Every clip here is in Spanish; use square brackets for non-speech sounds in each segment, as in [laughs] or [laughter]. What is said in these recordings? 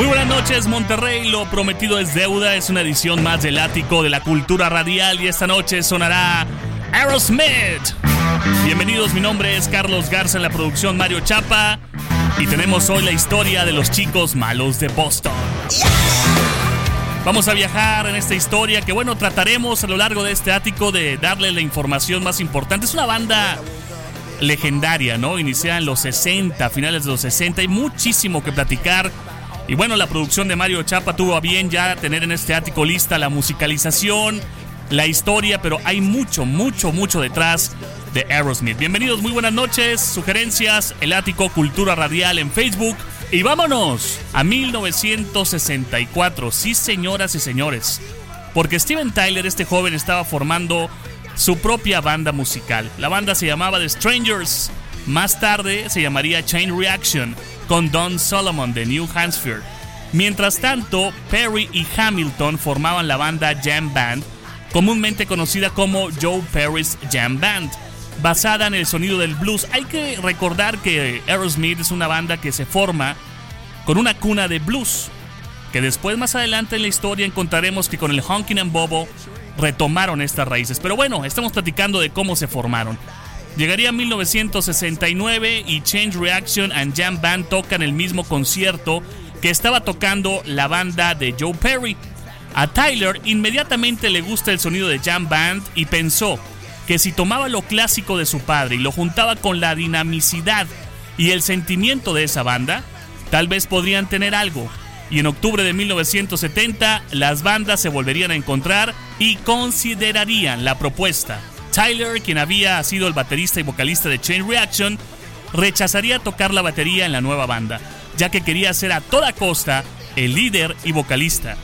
Muy buenas noches, Monterrey. Lo prometido es deuda. Es una edición más del ático de la cultura radial y esta noche sonará Aerosmith. Bienvenidos, mi nombre es Carlos Garza en la producción Mario Chapa y tenemos hoy la historia de los chicos malos de Boston. Vamos a viajar en esta historia que bueno, trataremos a lo largo de este ático de darle la información más importante. Es una banda legendaria, ¿no? Iniciada en los 60, finales de los 60, hay muchísimo que platicar. Y bueno, la producción de Mario Chapa tuvo a bien ya tener en este ático lista la musicalización, la historia, pero hay mucho, mucho, mucho detrás de Aerosmith. Bienvenidos, muy buenas noches, sugerencias, el ático Cultura Radial en Facebook. Y vámonos a 1964, sí señoras y señores, porque Steven Tyler, este joven, estaba formando su propia banda musical. La banda se llamaba The Strangers, más tarde se llamaría Chain Reaction, con Don Solomon de New Hampshire. Mientras tanto, Perry y Hamilton formaban la banda Jam Band, comúnmente conocida como Joe Perry's Jam Band basada en el sonido del blues. Hay que recordar que Aerosmith es una banda que se forma con una cuna de blues, que después más adelante en la historia encontraremos que con el honking and bobo retomaron estas raíces. Pero bueno, estamos platicando de cómo se formaron. Llegaría 1969 y Change Reaction and Jam Band tocan el mismo concierto que estaba tocando la banda de Joe Perry. A Tyler inmediatamente le gusta el sonido de Jam Band y pensó, que si tomaba lo clásico de su padre y lo juntaba con la dinamicidad y el sentimiento de esa banda, tal vez podrían tener algo. Y en octubre de 1970 las bandas se volverían a encontrar y considerarían la propuesta. Tyler, quien había sido el baterista y vocalista de Chain Reaction, rechazaría tocar la batería en la nueva banda, ya que quería ser a toda costa el líder y vocalista.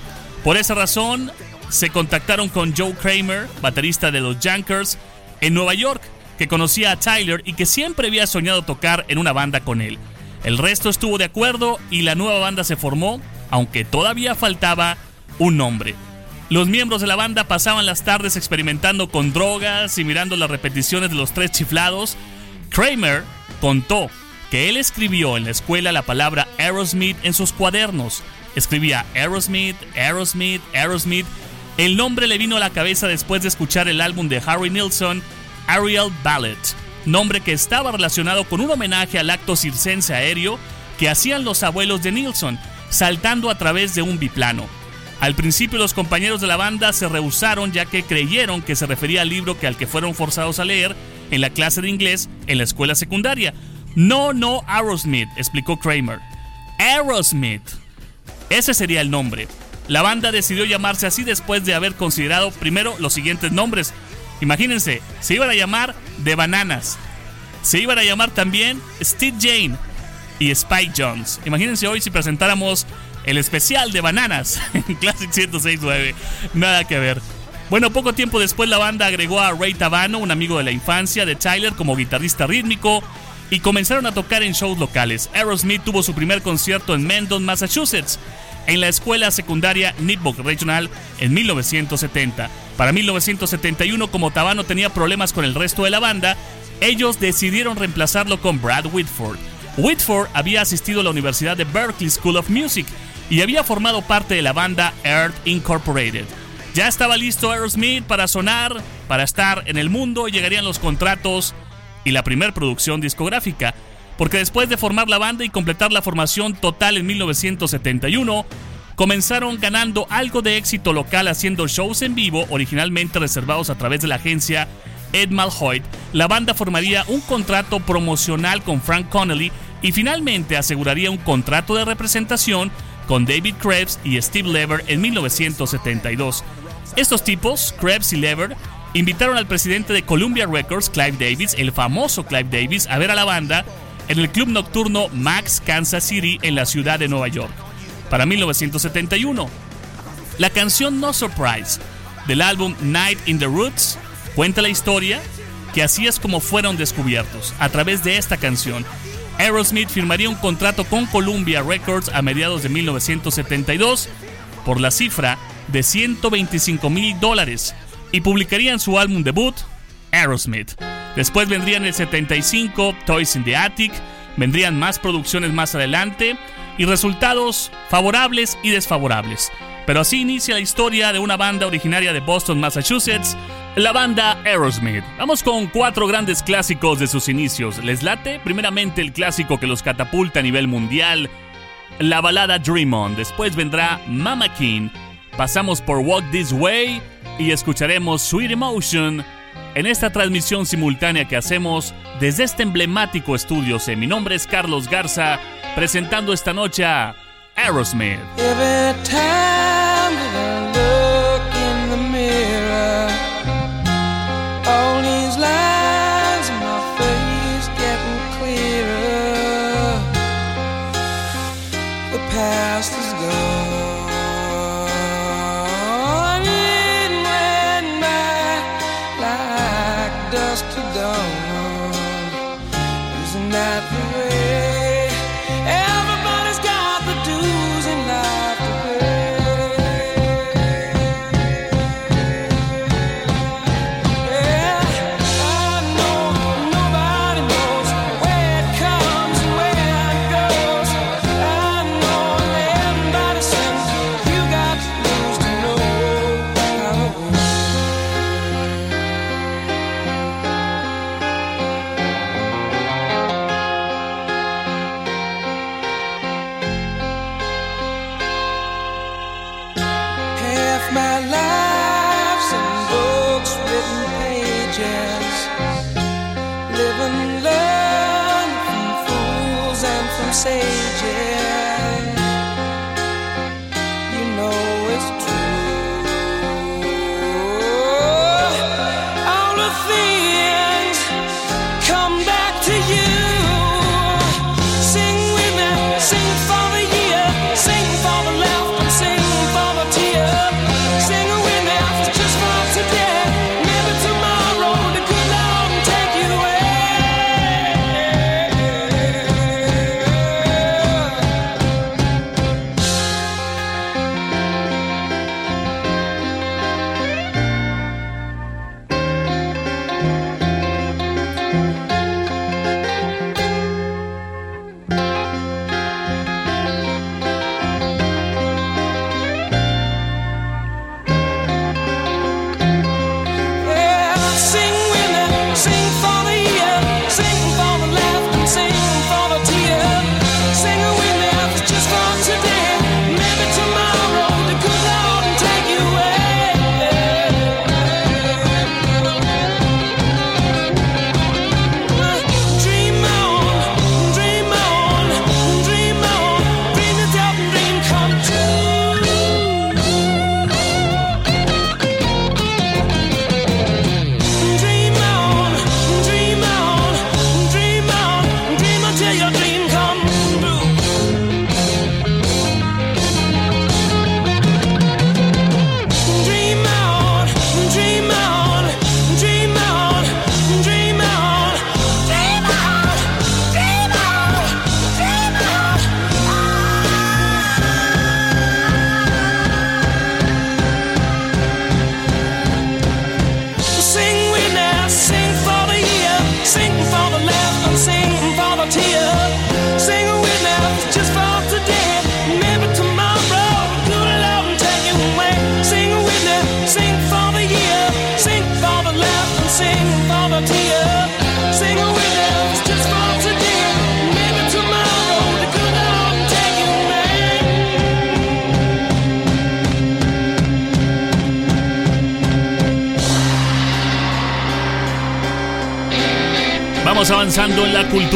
Por esa razón, se contactaron con Joe Kramer, baterista de los Jankers, en Nueva York, que conocía a Tyler y que siempre había soñado tocar en una banda con él. El resto estuvo de acuerdo y la nueva banda se formó, aunque todavía faltaba un nombre. Los miembros de la banda pasaban las tardes experimentando con drogas y mirando las repeticiones de los tres chiflados. Kramer contó que él escribió en la escuela la palabra Aerosmith en sus cuadernos. Escribía Aerosmith, Aerosmith, Aerosmith el nombre le vino a la cabeza después de escuchar el álbum de Harry Nilsson, Ariel Ballet, nombre que estaba relacionado con un homenaje al acto circense aéreo que hacían los abuelos de Nilsson, saltando a través de un biplano. Al principio los compañeros de la banda se rehusaron ya que creyeron que se refería al libro que al que fueron forzados a leer en la clase de inglés en la escuela secundaria. No, no, Aerosmith, explicó Kramer. Aerosmith. Ese sería el nombre. La banda decidió llamarse así después de haber considerado primero los siguientes nombres. Imagínense, se iban a llamar The Bananas. Se iban a llamar también Steve Jane y Spike Jones. Imagínense hoy si presentáramos el especial de Bananas [laughs] en Classic 1069. Nada que ver. Bueno, poco tiempo después la banda agregó a Ray Tabano, un amigo de la infancia de Tyler, como guitarrista rítmico y comenzaron a tocar en shows locales. Aerosmith tuvo su primer concierto en Mendon, Massachusetts en la escuela secundaria Nipmuc Regional en 1970. Para 1971, como Tabano tenía problemas con el resto de la banda, ellos decidieron reemplazarlo con Brad Whitford. Whitford había asistido a la Universidad de Berkeley School of Music y había formado parte de la banda Earth Incorporated. Ya estaba listo Aerosmith para sonar, para estar en el mundo, llegarían los contratos y la primera producción discográfica porque después de formar la banda y completar la formación total en 1971, comenzaron ganando algo de éxito local haciendo shows en vivo originalmente reservados a través de la agencia Ed Malhoit. La banda formaría un contrato promocional con Frank Connolly y finalmente aseguraría un contrato de representación con David Krebs y Steve Lever en 1972. Estos tipos, Krebs y Lever, invitaron al presidente de Columbia Records, Clive Davis, el famoso Clive Davis, a ver a la banda en el club nocturno Max Kansas City en la ciudad de Nueva York, para 1971. La canción No Surprise del álbum Night in the Roots cuenta la historia que así es como fueron descubiertos, a través de esta canción. Aerosmith firmaría un contrato con Columbia Records a mediados de 1972 por la cifra de 125 mil dólares y publicarían su álbum debut, Aerosmith. Después vendrían el 75, Toys in the Attic, vendrían más producciones más adelante y resultados favorables y desfavorables. Pero así inicia la historia de una banda originaria de Boston, Massachusetts, la banda Aerosmith. Vamos con cuatro grandes clásicos de sus inicios. ¿Les late? Primeramente el clásico que los catapulta a nivel mundial, la balada Dream On. Después vendrá Mama King. Pasamos por Walk This Way y escucharemos Sweet Emotion en esta transmisión simultánea que hacemos desde este emblemático estudio. Mi nombre es Carlos Garza, presentando esta noche a Aerosmith.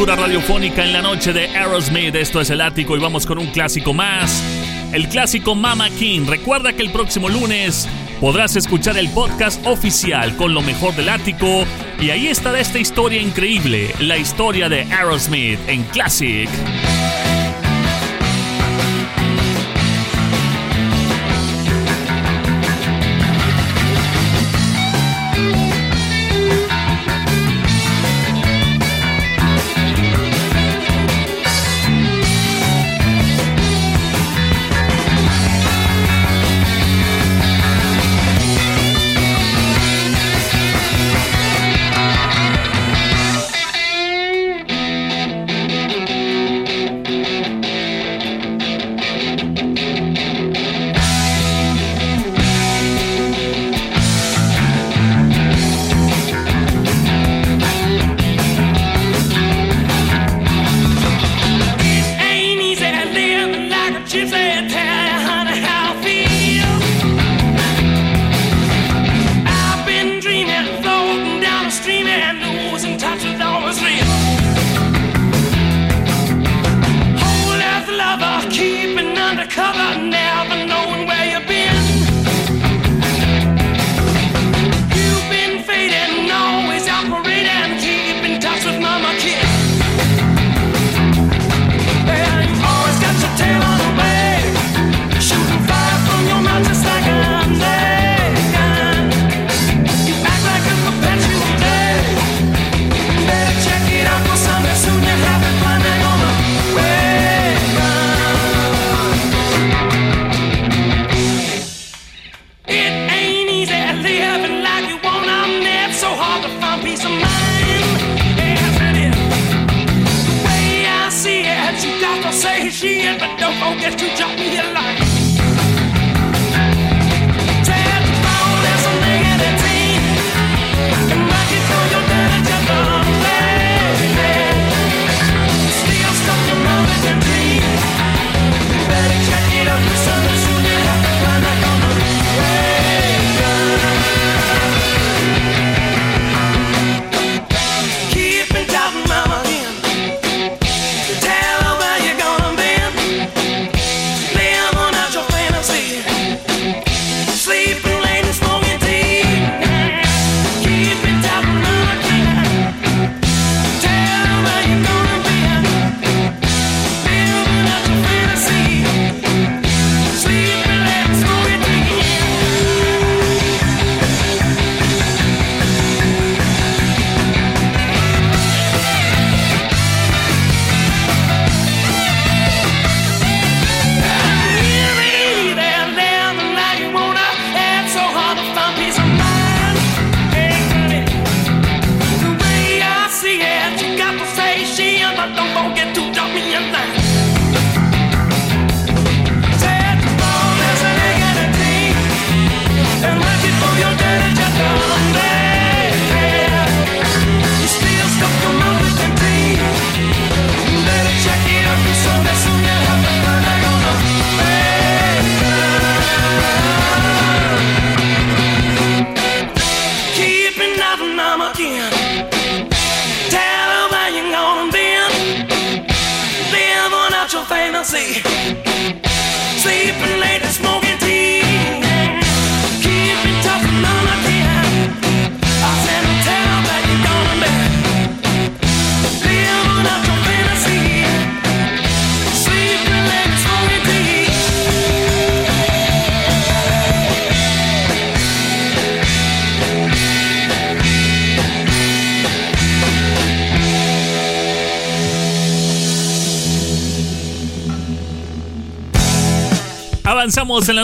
radiofónica en la noche de Aerosmith. Esto es el ático y vamos con un clásico más. El clásico Mama King. Recuerda que el próximo lunes podrás escuchar el podcast oficial con lo mejor del ático. Y ahí estará esta historia increíble, la historia de Aerosmith en Classic.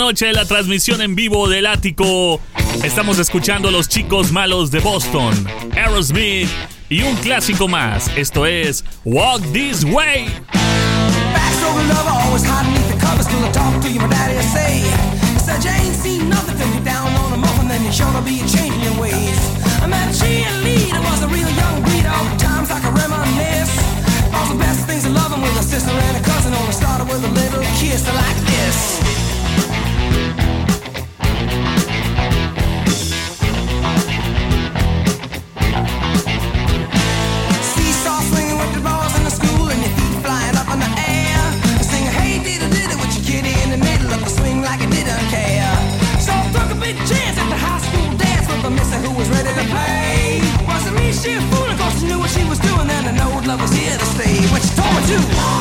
La transmisión en vivo del ático. Estamos escuchando a los chicos malos de Boston, Aerosmith y un clásico más. Esto es Walk This Way. All the best things in loving with a sister and a cousin only started with a little kiss like this. What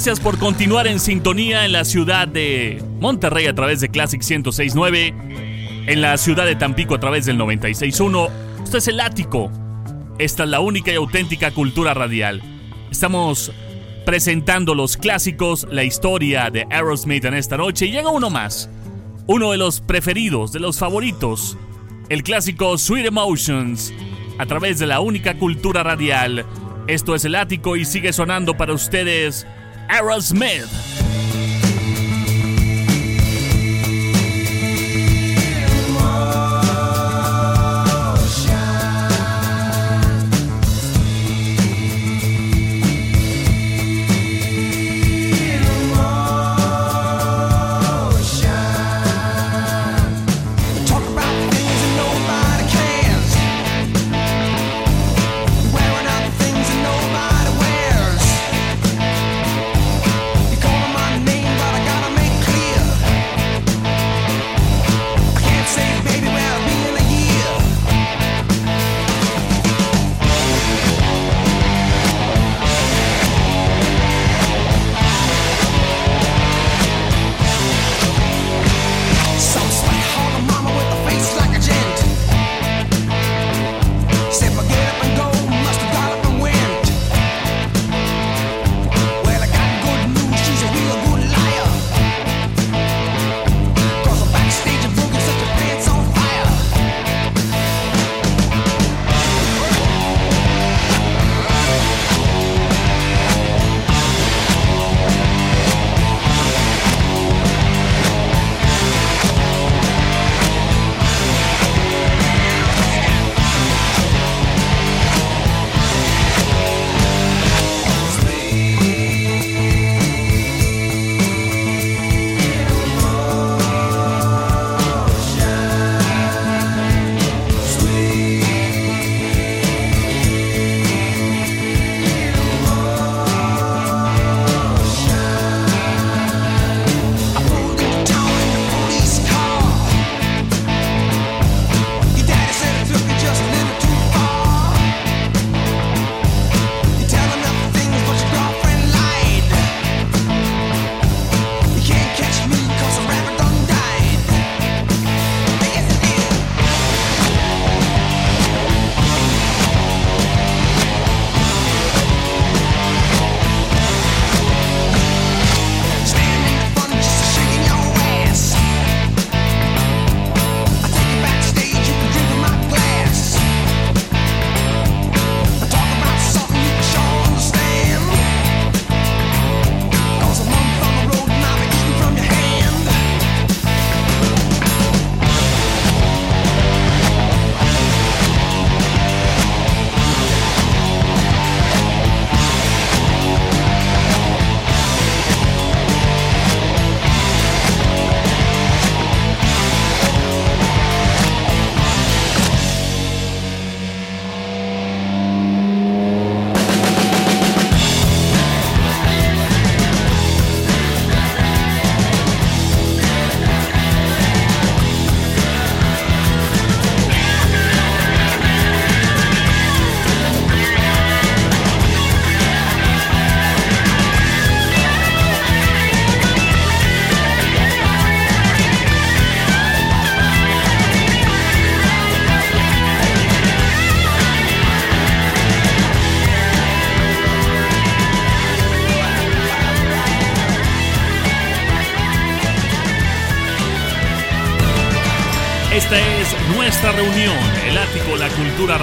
Gracias por continuar en sintonía en la ciudad de Monterrey a través de Classic 1069, en la ciudad de Tampico a través del 961. Esto es el ático. Esta es la única y auténtica cultura radial. Estamos presentando los clásicos, la historia de Aerosmith en esta noche y llega uno más. Uno de los preferidos, de los favoritos. El clásico Sweet Emotions a través de la única cultura radial. Esto es el ático y sigue sonando para ustedes Aerosmith.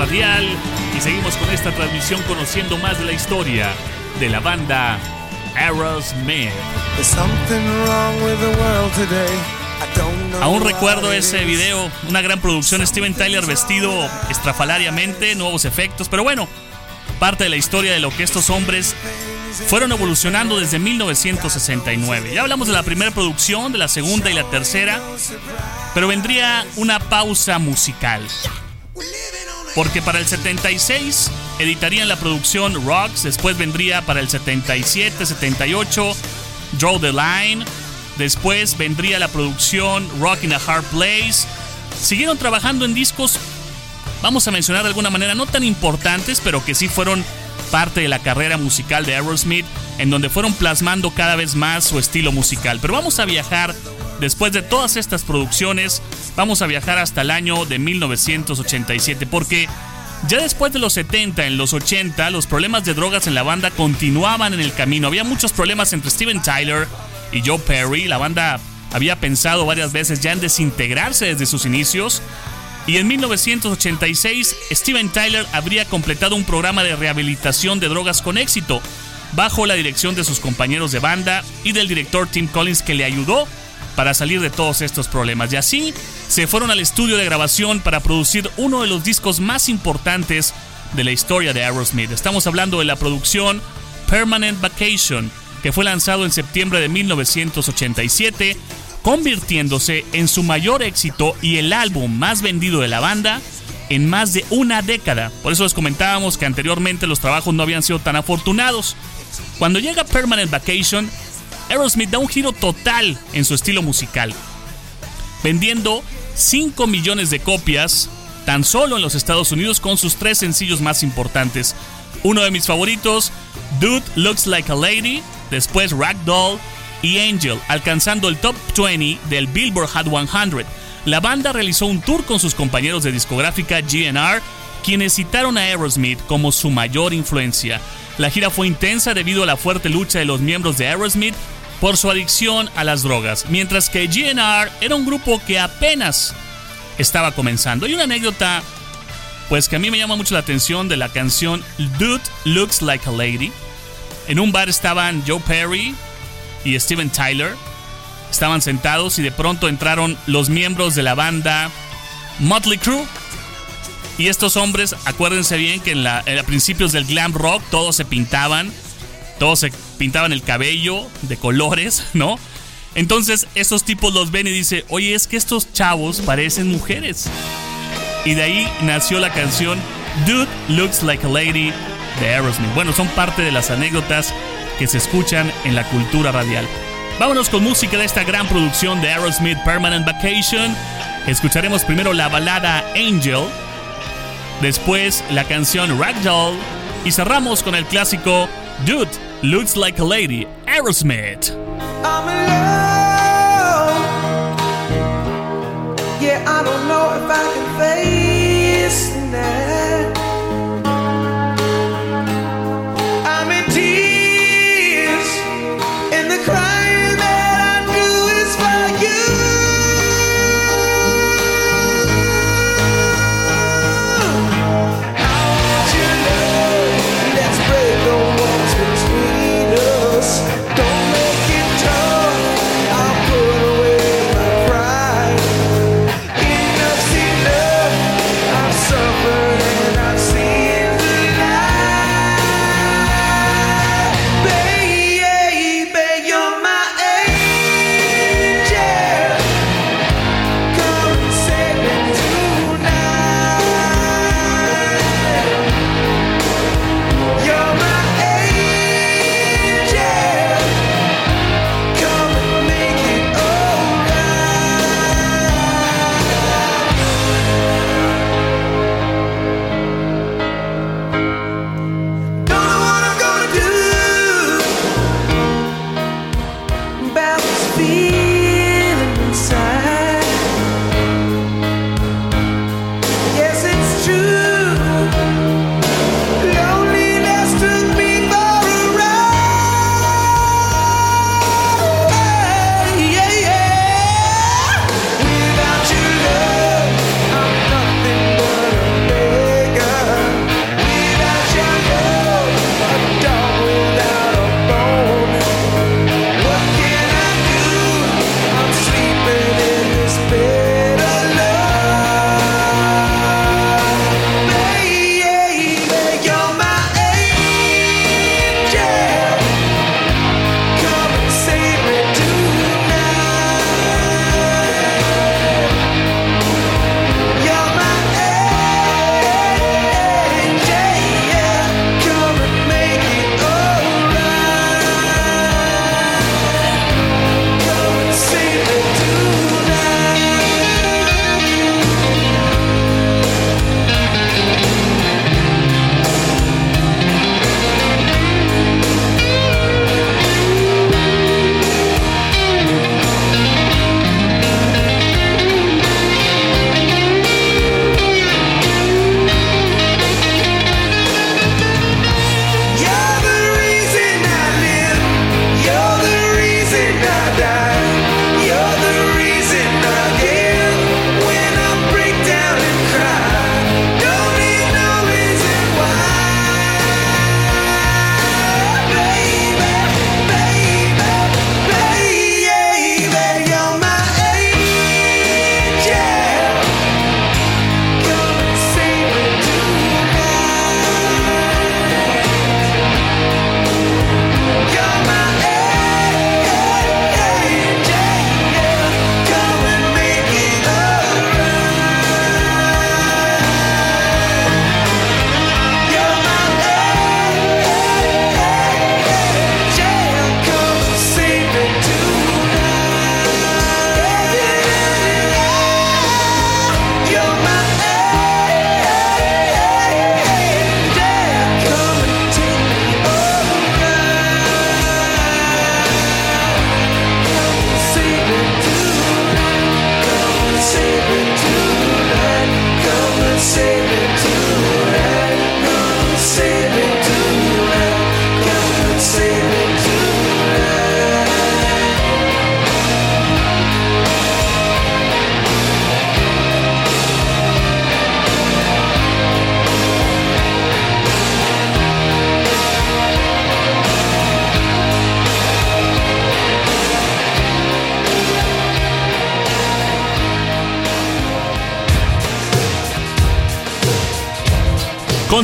Radial, y seguimos con esta transmisión conociendo más de la historia de la banda Aerosmith. Aún recuerdo ese video, una gran producción, Steven Tyler vestido estrafalariamente, nuevos efectos, pero bueno, parte de la historia de lo que estos hombres fueron evolucionando desde 1969. Ya hablamos de la primera producción, de la segunda y la tercera, pero vendría una pausa musical. Porque para el 76 editarían la producción Rocks, después vendría para el 77, 78 Draw the Line, después vendría la producción Rock in a Hard Place. Siguieron trabajando en discos, vamos a mencionar de alguna manera, no tan importantes, pero que sí fueron parte de la carrera musical de Aerosmith en donde fueron plasmando cada vez más su estilo musical. Pero vamos a viajar, después de todas estas producciones, vamos a viajar hasta el año de 1987, porque ya después de los 70, en los 80, los problemas de drogas en la banda continuaban en el camino. Había muchos problemas entre Steven Tyler y Joe Perry. La banda había pensado varias veces ya en desintegrarse desde sus inicios. Y en 1986, Steven Tyler habría completado un programa de rehabilitación de drogas con éxito, bajo la dirección de sus compañeros de banda y del director Tim Collins que le ayudó para salir de todos estos problemas. Y así se fueron al estudio de grabación para producir uno de los discos más importantes de la historia de Aerosmith. Estamos hablando de la producción Permanent Vacation, que fue lanzado en septiembre de 1987 convirtiéndose en su mayor éxito y el álbum más vendido de la banda en más de una década. Por eso les comentábamos que anteriormente los trabajos no habían sido tan afortunados. Cuando llega Permanent Vacation, Aerosmith da un giro total en su estilo musical, vendiendo 5 millones de copias tan solo en los Estados Unidos con sus tres sencillos más importantes. Uno de mis favoritos, Dude Looks Like a Lady, después Ragdoll y Angel, alcanzando el top 20 del Billboard Hot 100. La banda realizó un tour con sus compañeros de discográfica GNR, quienes citaron a Aerosmith como su mayor influencia. La gira fue intensa debido a la fuerte lucha de los miembros de Aerosmith por su adicción a las drogas, mientras que GNR era un grupo que apenas estaba comenzando. Y una anécdota, pues que a mí me llama mucho la atención de la canción Dude Looks Like a Lady. En un bar estaban Joe Perry, y Steven Tyler estaban sentados y de pronto entraron los miembros de la banda Motley Crue. Y estos hombres, acuérdense bien que en, la, a principios del glam rock todos se pintaban, todos se pintaban el cabello de colores, [laughs] ¿no? Entonces estos tipos los ven y dicen, oye, es que estos chavos parecen mujeres. Y de ahí nació la canción Dude Looks Like a Lady de Aerosmith. Bueno, son parte de las anécdotas que se escuchan en la cultura radial. Vámonos con música de esta gran producción de Aerosmith Permanent Vacation. Escucharemos primero la balada Angel, después la canción Ragdoll y cerramos con el clásico Dude Looks Like a Lady, Aerosmith. I'm. Yeah, I don't know if I can face.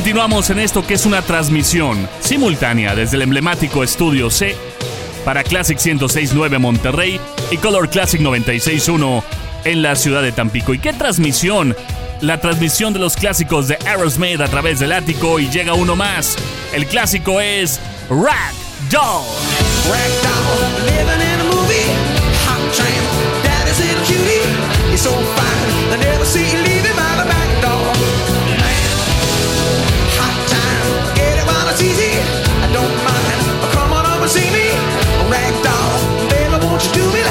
Continuamos en esto que es una transmisión simultánea desde el emblemático Estudio C para Classic 106.9 Monterrey y Color Classic 96.1 en la ciudad de Tampico. ¿Y qué transmisión? La transmisión de los clásicos de Aerosmith a través del ático y llega uno más. El clásico es Rag Doll. do it.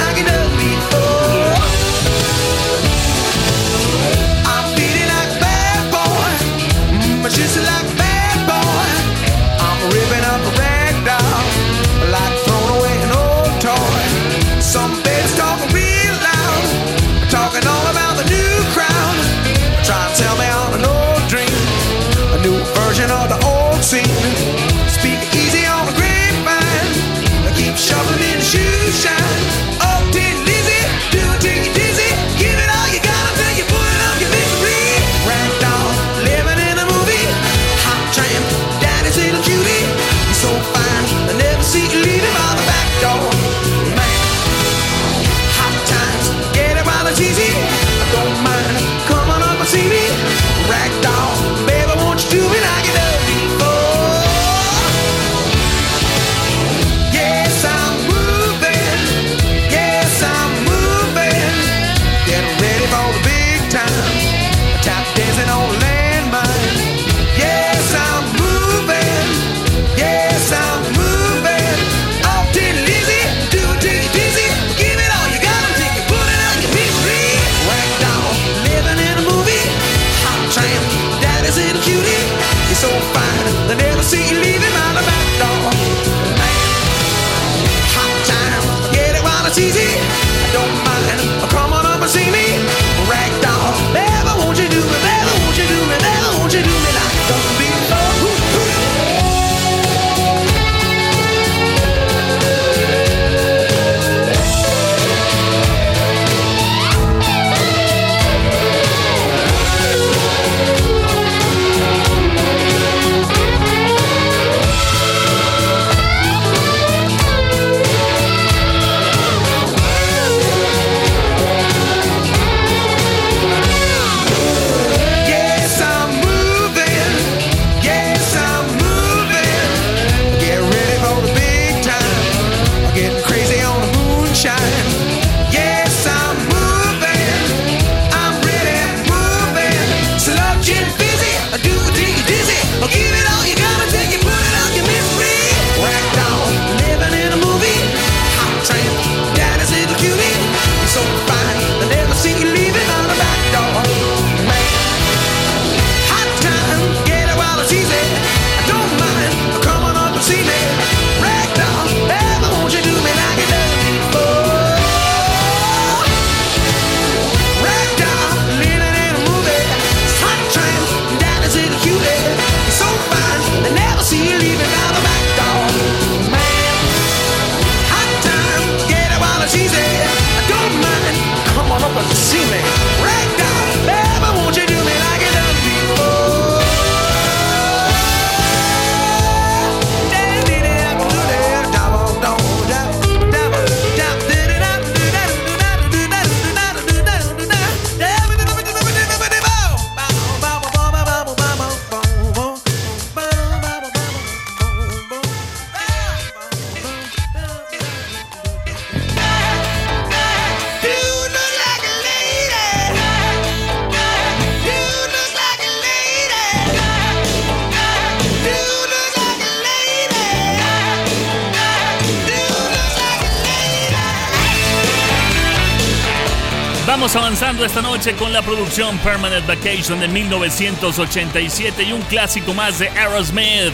esta noche con la producción Permanent Vacation de 1987 y un clásico más de Aerosmith.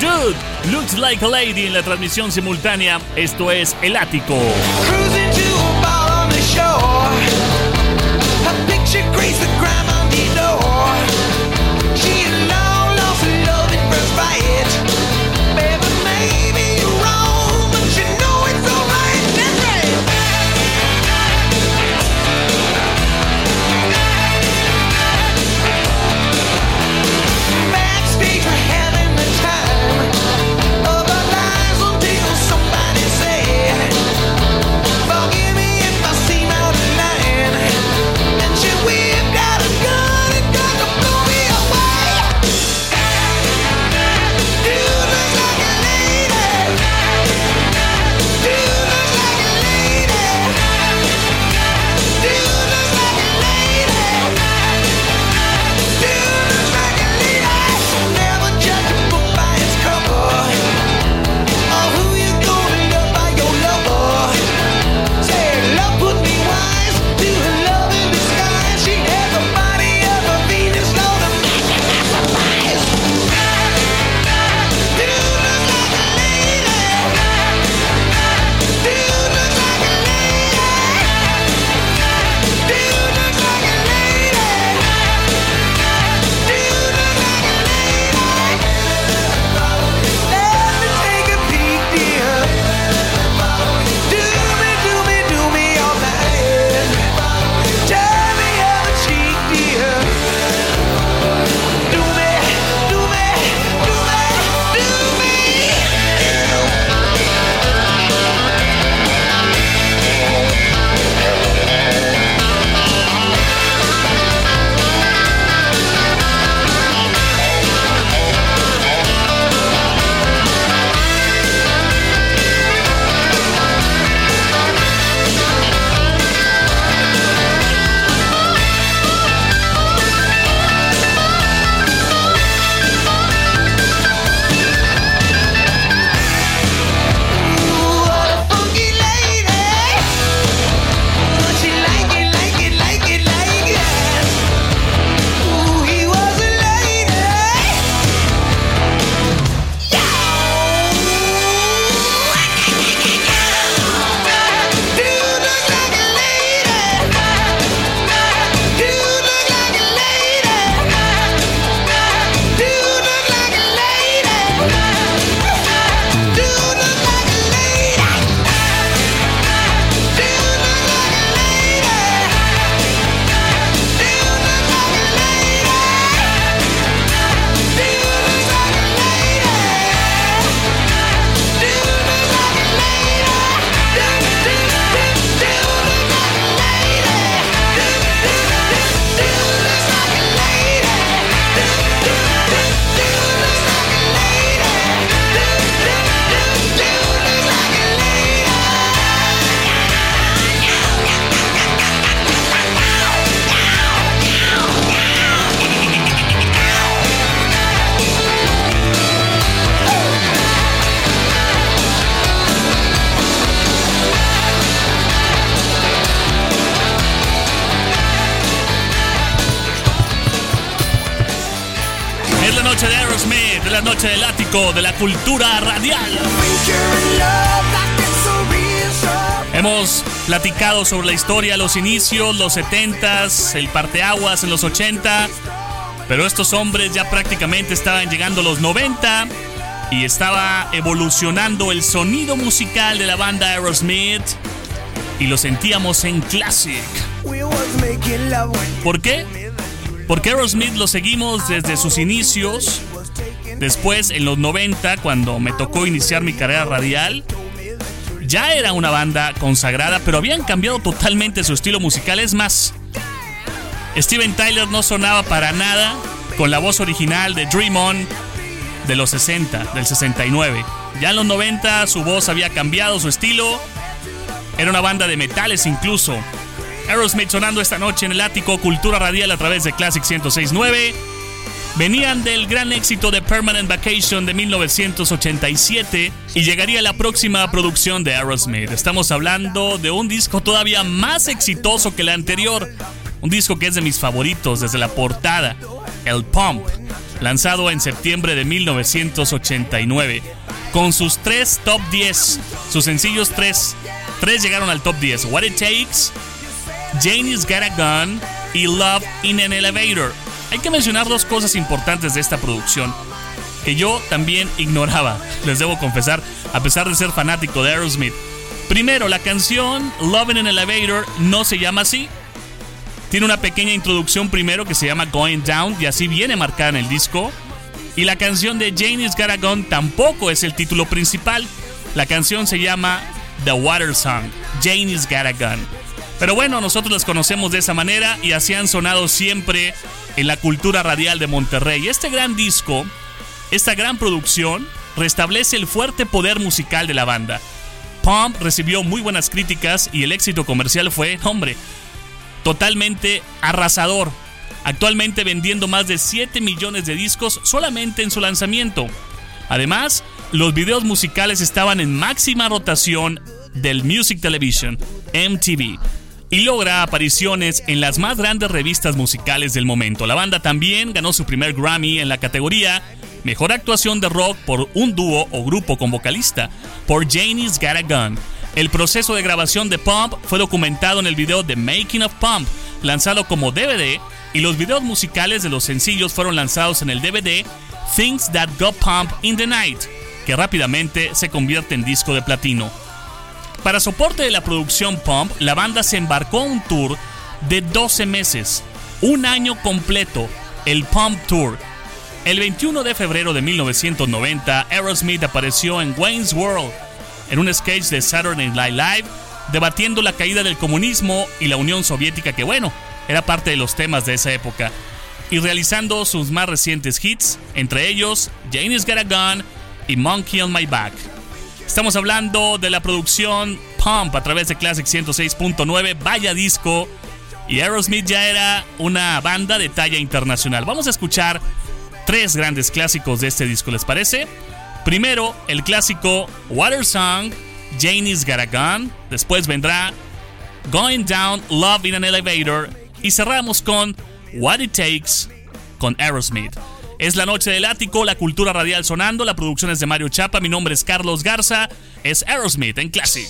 Dude, Looks Like a Lady en la transmisión simultánea. Esto es El Ático. Cruising to a bar on the shore. A picture de la cultura radial. Hemos platicado sobre la historia, los inicios, los 70s, el parteaguas en los 80, pero estos hombres ya prácticamente estaban llegando a los 90 y estaba evolucionando el sonido musical de la banda Aerosmith y lo sentíamos en Classic. ¿Por qué? Porque Aerosmith lo seguimos desde sus inicios, después en los 90 cuando me tocó iniciar mi carrera radial. Ya era una banda consagrada, pero habían cambiado totalmente su estilo musical. Es más, Steven Tyler no sonaba para nada con la voz original de Dream On de los 60, del 69. Ya en los 90 su voz había cambiado, su estilo. Era una banda de metales incluso. Aerosmith sonando esta noche en el ático Cultura Radial a través de Classic 1069. Venían del gran éxito de Permanent Vacation de 1987 y llegaría la próxima producción de Aerosmith. Estamos hablando de un disco todavía más exitoso que el anterior. Un disco que es de mis favoritos desde la portada, El Pump, lanzado en septiembre de 1989. Con sus tres top 10, sus sencillos tres, tres llegaron al top 10. What It Takes, Janie's Got a Gun y Love in an Elevator. Hay que mencionar dos cosas importantes de esta producción que yo también ignoraba, les debo confesar, a pesar de ser fanático de Aerosmith. Primero, la canción Love in an Elevator no se llama así. Tiene una pequeña introducción primero que se llama Going Down y así viene marcada en el disco. Y la canción de Janie's Got a Gun tampoco es el título principal. La canción se llama The Water Song, Janie's Got a Gun. Pero bueno, nosotros las conocemos de esa manera y así han sonado siempre en la cultura radial de Monterrey. Este gran disco, esta gran producción, restablece el fuerte poder musical de la banda. Pump recibió muy buenas críticas y el éxito comercial fue, hombre, totalmente arrasador. Actualmente vendiendo más de 7 millones de discos solamente en su lanzamiento. Además, los videos musicales estaban en máxima rotación del Music Television, MTV y logra apariciones en las más grandes revistas musicales del momento. La banda también ganó su primer Grammy en la categoría Mejor actuación de rock por un dúo o grupo con vocalista, por Janie's Got a Gun. El proceso de grabación de Pump fue documentado en el video The Making of Pump, lanzado como DVD, y los videos musicales de los sencillos fueron lanzados en el DVD Things That Got Pump in the Night, que rápidamente se convierte en disco de platino. Para soporte de la producción Pump, la banda se embarcó a un tour de 12 meses, un año completo, el Pump Tour. El 21 de febrero de 1990, Aerosmith apareció en Wayne's World, en un sketch de Saturday Night Live, debatiendo la caída del comunismo y la Unión Soviética, que bueno, era parte de los temas de esa época, y realizando sus más recientes hits, entre ellos Janie's Got a Gun y Monkey on My Back. Estamos hablando de la producción Pump a través de Classic 106.9, vaya disco. Y Aerosmith ya era una banda de talla internacional. Vamos a escuchar tres grandes clásicos de este disco, ¿les parece? Primero, el clásico Water Song, Janie's Got a Gun. Después vendrá Going Down, Love in an Elevator. Y cerramos con What It Takes con Aerosmith. Es la noche del ático, la cultura radial sonando, la producción es de Mario Chapa, mi nombre es Carlos Garza, es Aerosmith en Classic.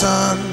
Sun.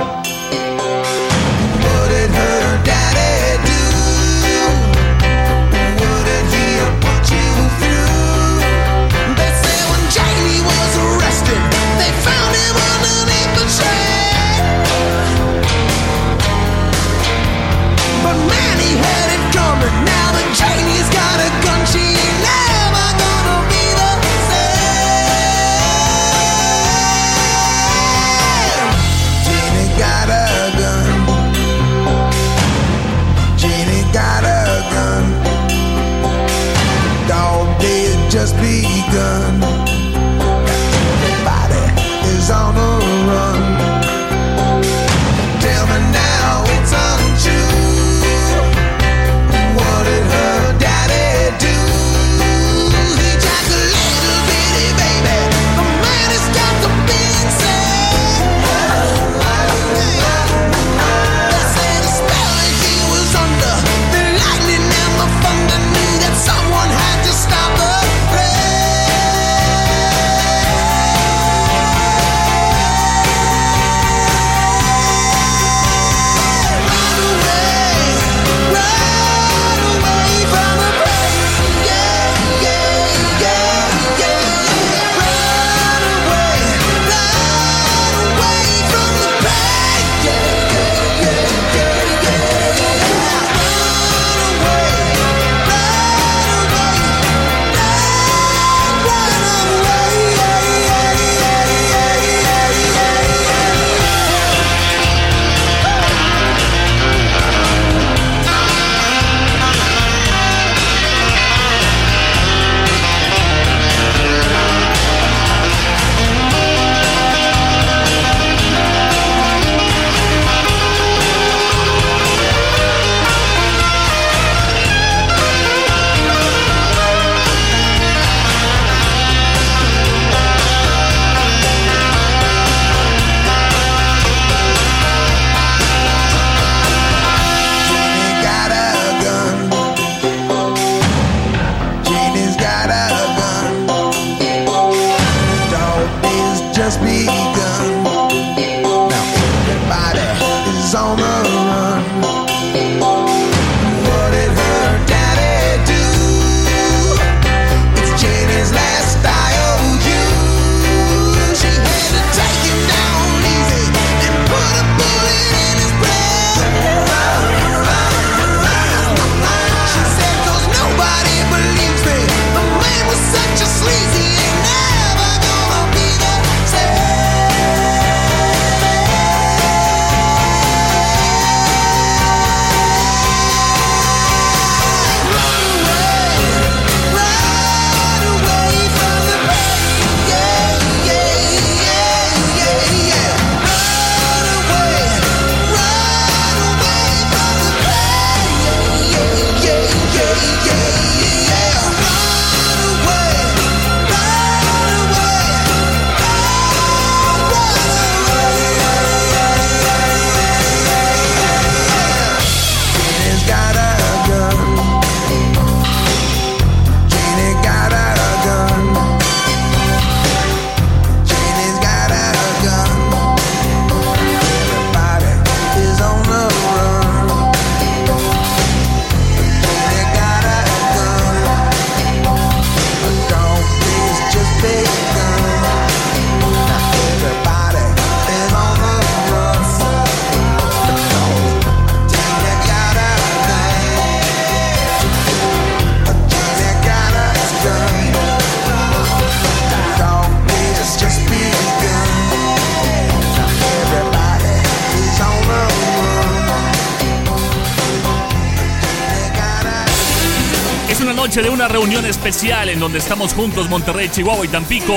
especial en donde estamos juntos Monterrey, Chihuahua y Tampico,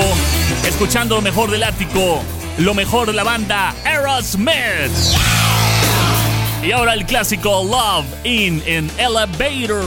escuchando lo mejor del ático, lo mejor de la banda Aerosmith. Y ahora el clásico Love in an Elevator.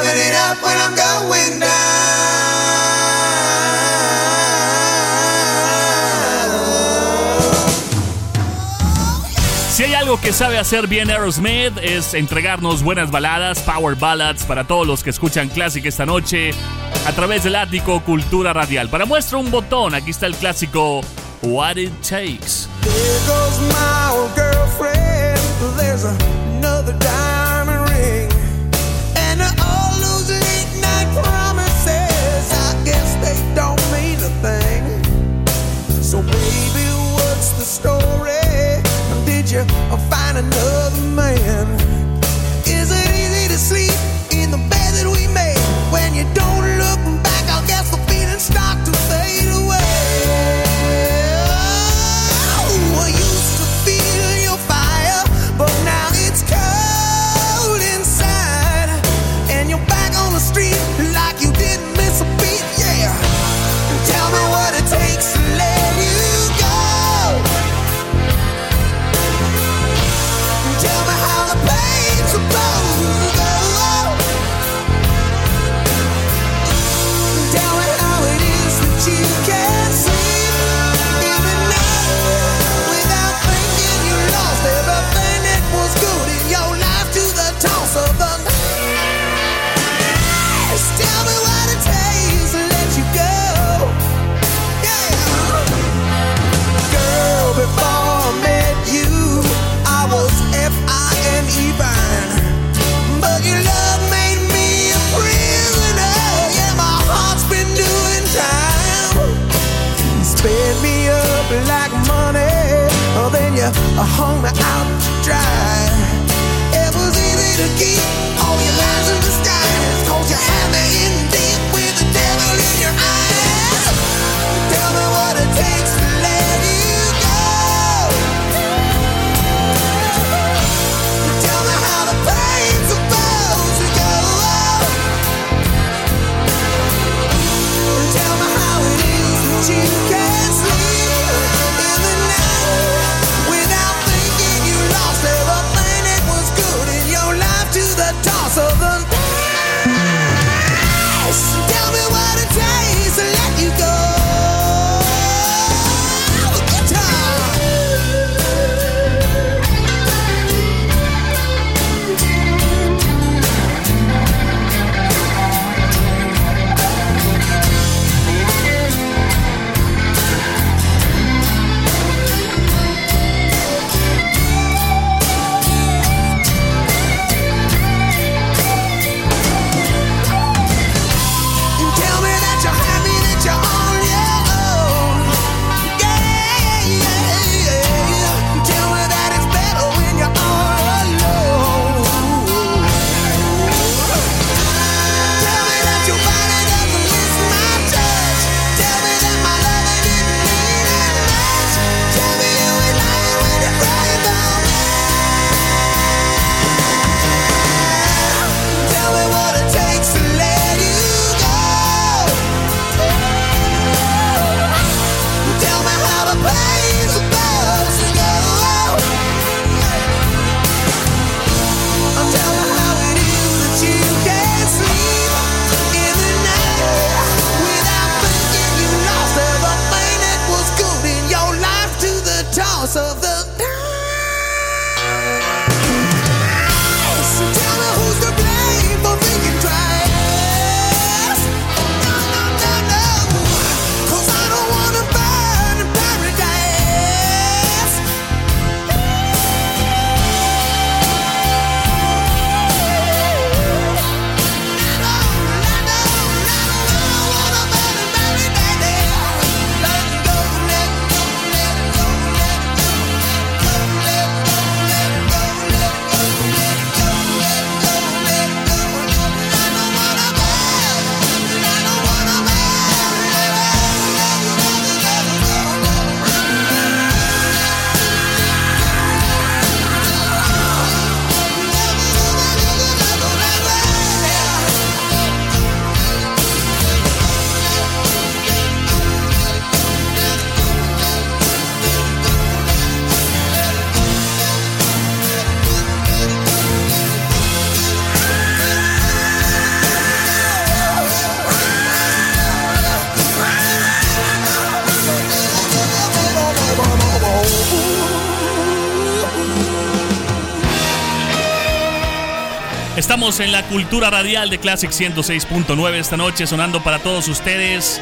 Living it up when I'm going down. Si hay algo que sabe hacer bien Aerosmith es entregarnos buenas baladas, power ballads para todos los que escuchan clásica esta noche a través del ático Cultura Radial. Para muestra un botón, aquí está el clásico What It Takes. There goes my old girlfriend. There's another You find another man? Is it easy to sleep in the bed that we made? When you don't hung me out to dry. It was easy to keep all your lies in disguise. Cause you had me in deep with the devil in your eyes. Tell me what it takes to let you go. Tell me how the pain's supposed to go. Tell me how it is that you can En la cultura radial de Classic 106.9 esta noche sonando para todos ustedes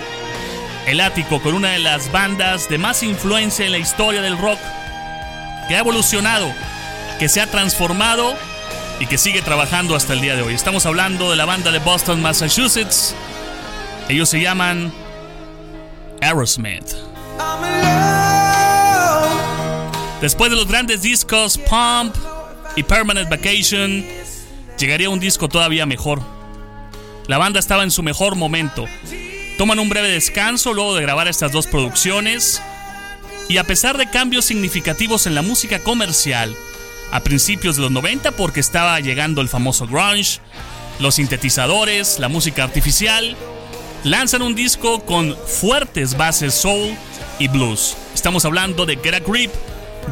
El Ático con una de las bandas de más influencia en la historia del rock que ha evolucionado, que se ha transformado y que sigue trabajando hasta el día de hoy. Estamos hablando de la banda de Boston, Massachusetts. Ellos se llaman Aerosmith. Después de los grandes discos Pump y Permanent Vacation, llegaría un disco todavía mejor. La banda estaba en su mejor momento. Toman un breve descanso luego de grabar estas dos producciones y a pesar de cambios significativos en la música comercial, a principios de los 90 porque estaba llegando el famoso grunge, los sintetizadores, la música artificial, lanzan un disco con fuertes bases soul y blues. Estamos hablando de Get a Grip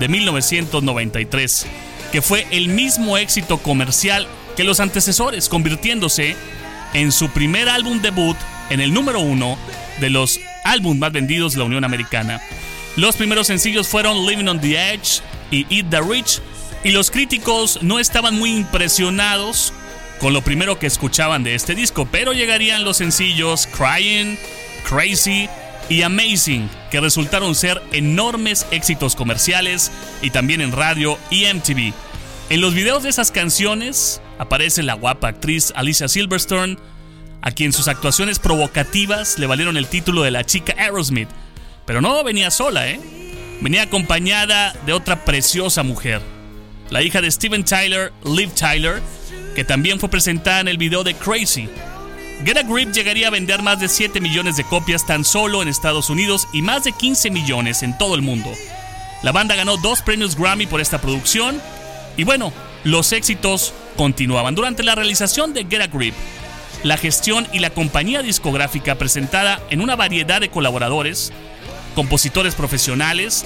de 1993, que fue el mismo éxito comercial que los antecesores, convirtiéndose en su primer álbum debut en el número uno de los álbumes más vendidos de la Unión Americana. Los primeros sencillos fueron Living on the Edge y Eat the Rich, y los críticos no estaban muy impresionados con lo primero que escuchaban de este disco, pero llegarían los sencillos Crying, Crazy y Amazing, que resultaron ser enormes éxitos comerciales y también en radio y MTV. En los videos de esas canciones aparece la guapa actriz Alicia Silverstone, a quien sus actuaciones provocativas le valieron el título de la chica Aerosmith. Pero no venía sola, ¿eh? Venía acompañada de otra preciosa mujer, la hija de Steven Tyler, Liv Tyler, que también fue presentada en el video de Crazy. Get a Grip llegaría a vender más de 7 millones de copias tan solo en Estados Unidos y más de 15 millones en todo el mundo. La banda ganó dos premios Grammy por esta producción y bueno, los éxitos continuaban. Durante la realización de Get a Grip, la gestión y la compañía discográfica presentada en una variedad de colaboradores, compositores profesionales,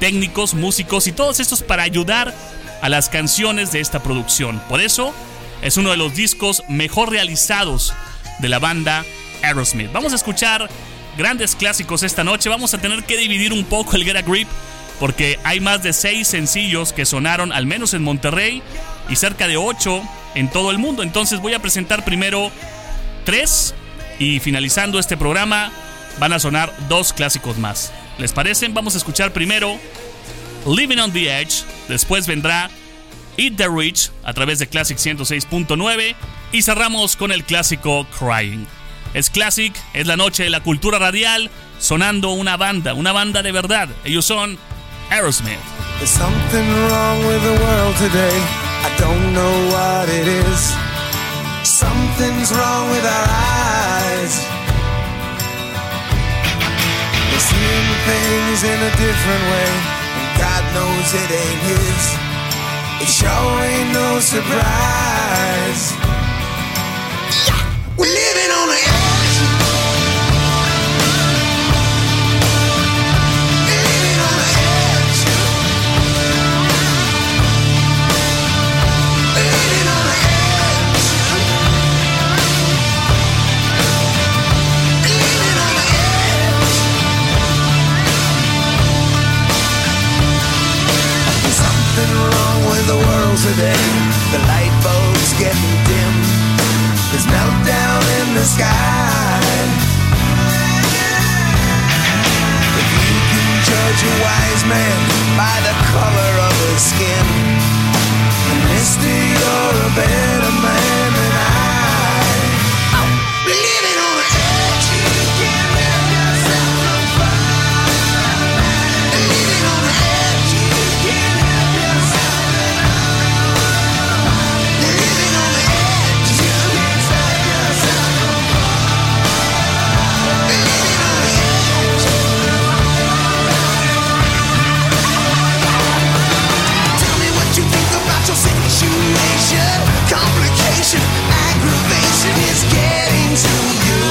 técnicos, músicos y todos estos para ayudar a las canciones de esta producción. Por eso es uno de los discos mejor realizados de la banda Aerosmith. Vamos a escuchar grandes clásicos esta noche. Vamos a tener que dividir un poco el Get a Grip porque hay más de seis sencillos que sonaron al menos en Monterrey y cerca de ocho en todo el mundo. Entonces voy a presentar primero tres y finalizando este programa van a sonar dos clásicos más. ¿Les parecen? Vamos a escuchar primero Living on the Edge, después vendrá Eat the Rich a través de Classic 106.9 y cerramos con el clásico Crying. Es Classic, es la noche de la cultura radial, sonando una banda, una banda de verdad. Ellos son Aerosmith. I don't know what it is. Something's wrong with our eyes. We're seeing things in a different way, and God knows it ain't His. It sure ain't no surprise. We're living on the edge. The world today. The light bulb's getting dim. There's meltdown in the sky. If you can judge a wise man by the color of his skin, then mister, you're a better man is getting to you.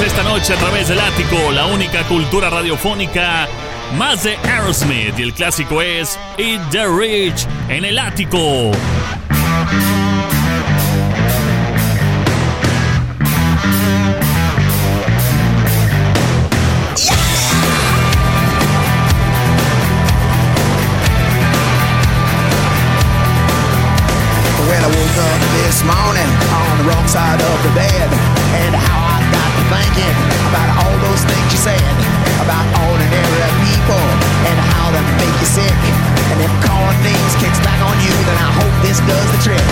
Esta noche a través del ático, la única cultura radiofónica más de Aerosmith. Y el clásico es Eat the Rich en el ático. Morning on the wrong side of the bed, thinking about all those things you said about ordinary people and how they make you sick. And if calling names kicks back on you, then I hope this does the trick.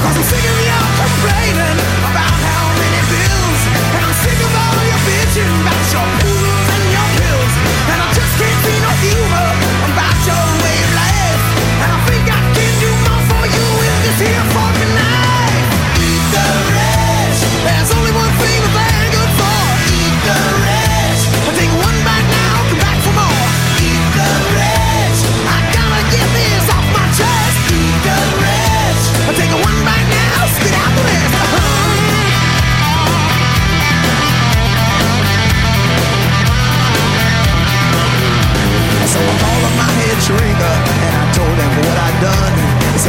Cause I'm sick of you complaining about how many bills, and I'm sick of all your bitching about your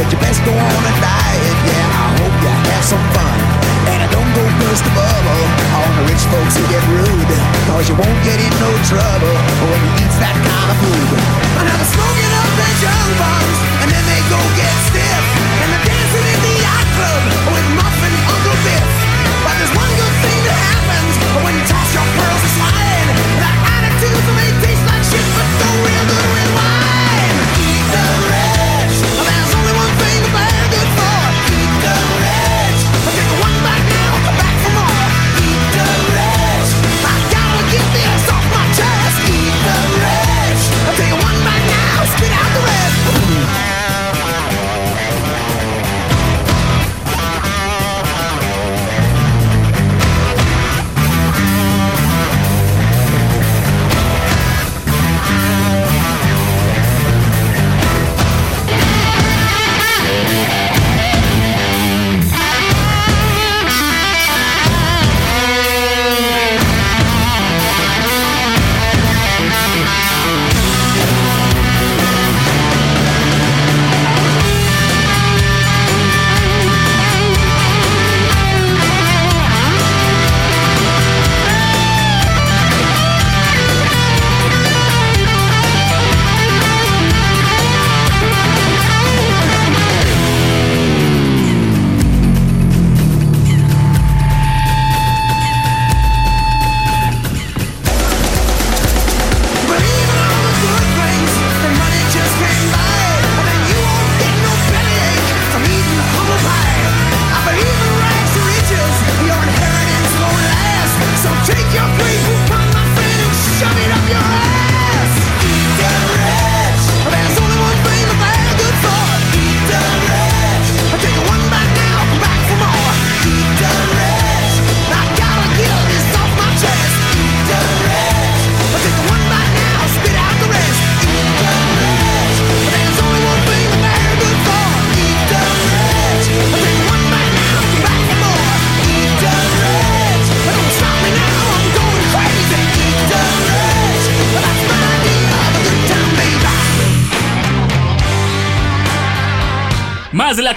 said, You best go on and diet, yeah. I hope you have some fun. And I don't go burst the bubble on the rich folks who get rude. Cause you won't get in no trouble when you eat that kind of food. And now they're smoking up their junk bongs and then they go get stiff. And they're dancing in the yacht club with Muffin Uncle Biff. But there's one good thing that happens when you toss your pearls to swine. That attitude may taste like shit, but go real good with wine.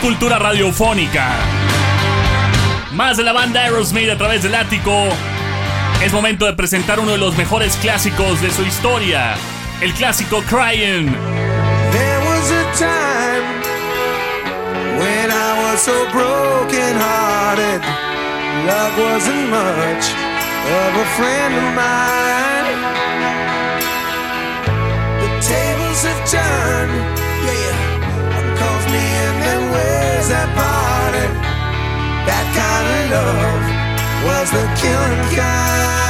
Cultura radiofónica. Más de la banda Aerosmith a través del ático. Es momento de presentar uno de los mejores clásicos de su historia. El clásico Crying. There was a time when I was so broken hearted. Love wasn't much of a friend of mine. The tables have turned, yeah. One that parted? That kind of love was the killing kind.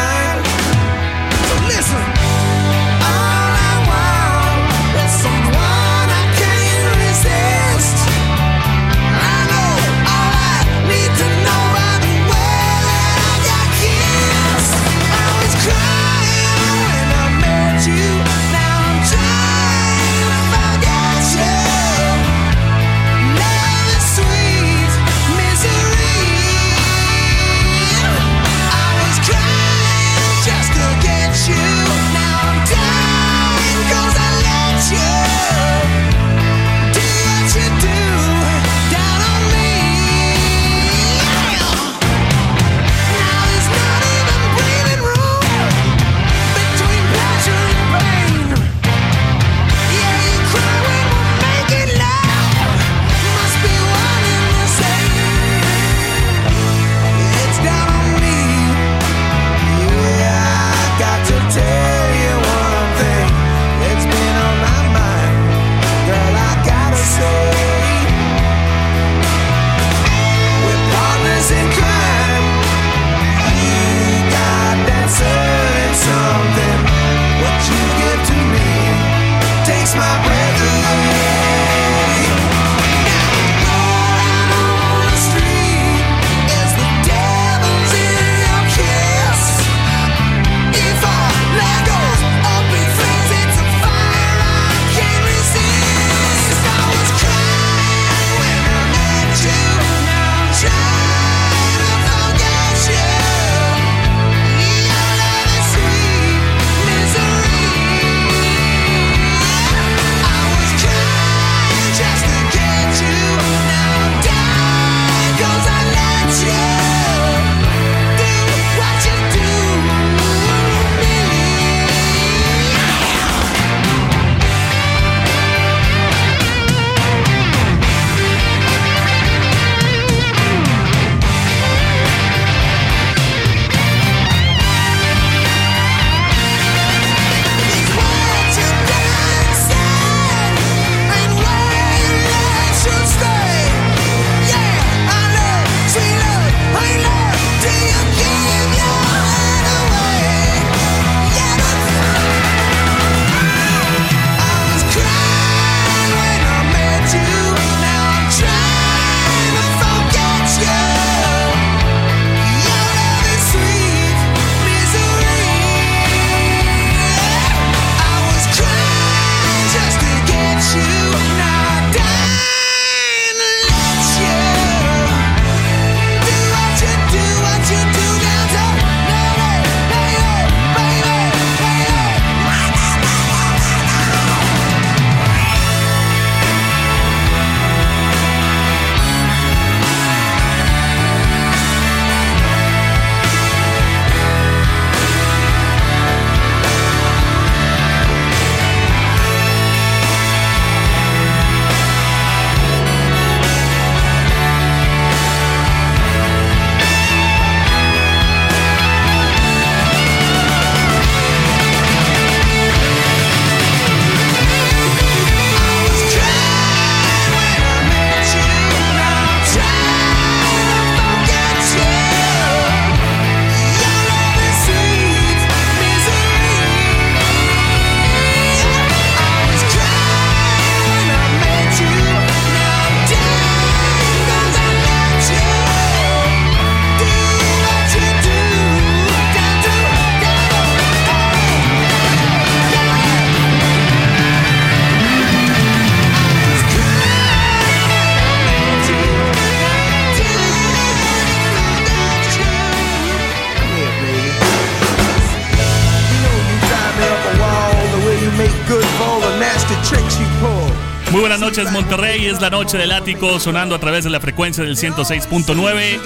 La noche del ático sonando a través de la frecuencia del 106.9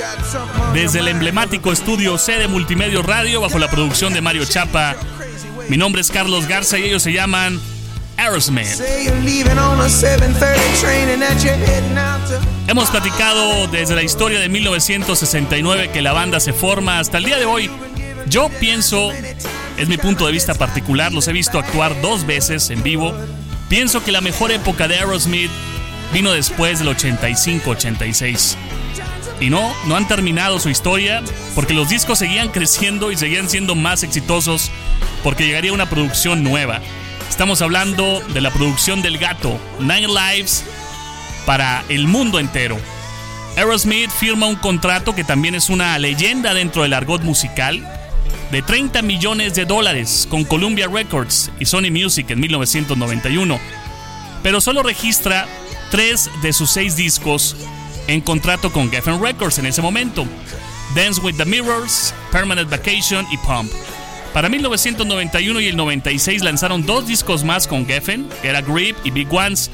desde el emblemático estudio C de Multimedia Radio bajo la producción de Mario Chapa. Mi nombre es Carlos Garza y ellos se llaman Aerosmith. Hemos platicado desde la historia de 1969 que la banda se forma hasta el día de hoy. Yo pienso, es mi punto de vista particular, los he visto actuar dos veces en vivo. Pienso que la mejor época de Aerosmith vino después del 85-86. Y no, no han terminado su historia porque los discos seguían creciendo y seguían siendo más exitosos porque llegaría una producción nueva. Estamos hablando de la producción del gato, Nine Lives, para el mundo entero. Aerosmith firma un contrato que también es una leyenda dentro del argot musical de 30 millones de dólares con Columbia Records y Sony Music en 1991, pero solo registra tres de sus seis discos en contrato con Geffen Records en ese momento: Dance with the Mirrors, Permanent Vacation y Pump. Para 1991 y el 96 lanzaron dos discos más con Geffen, que era Grip y Big Ones,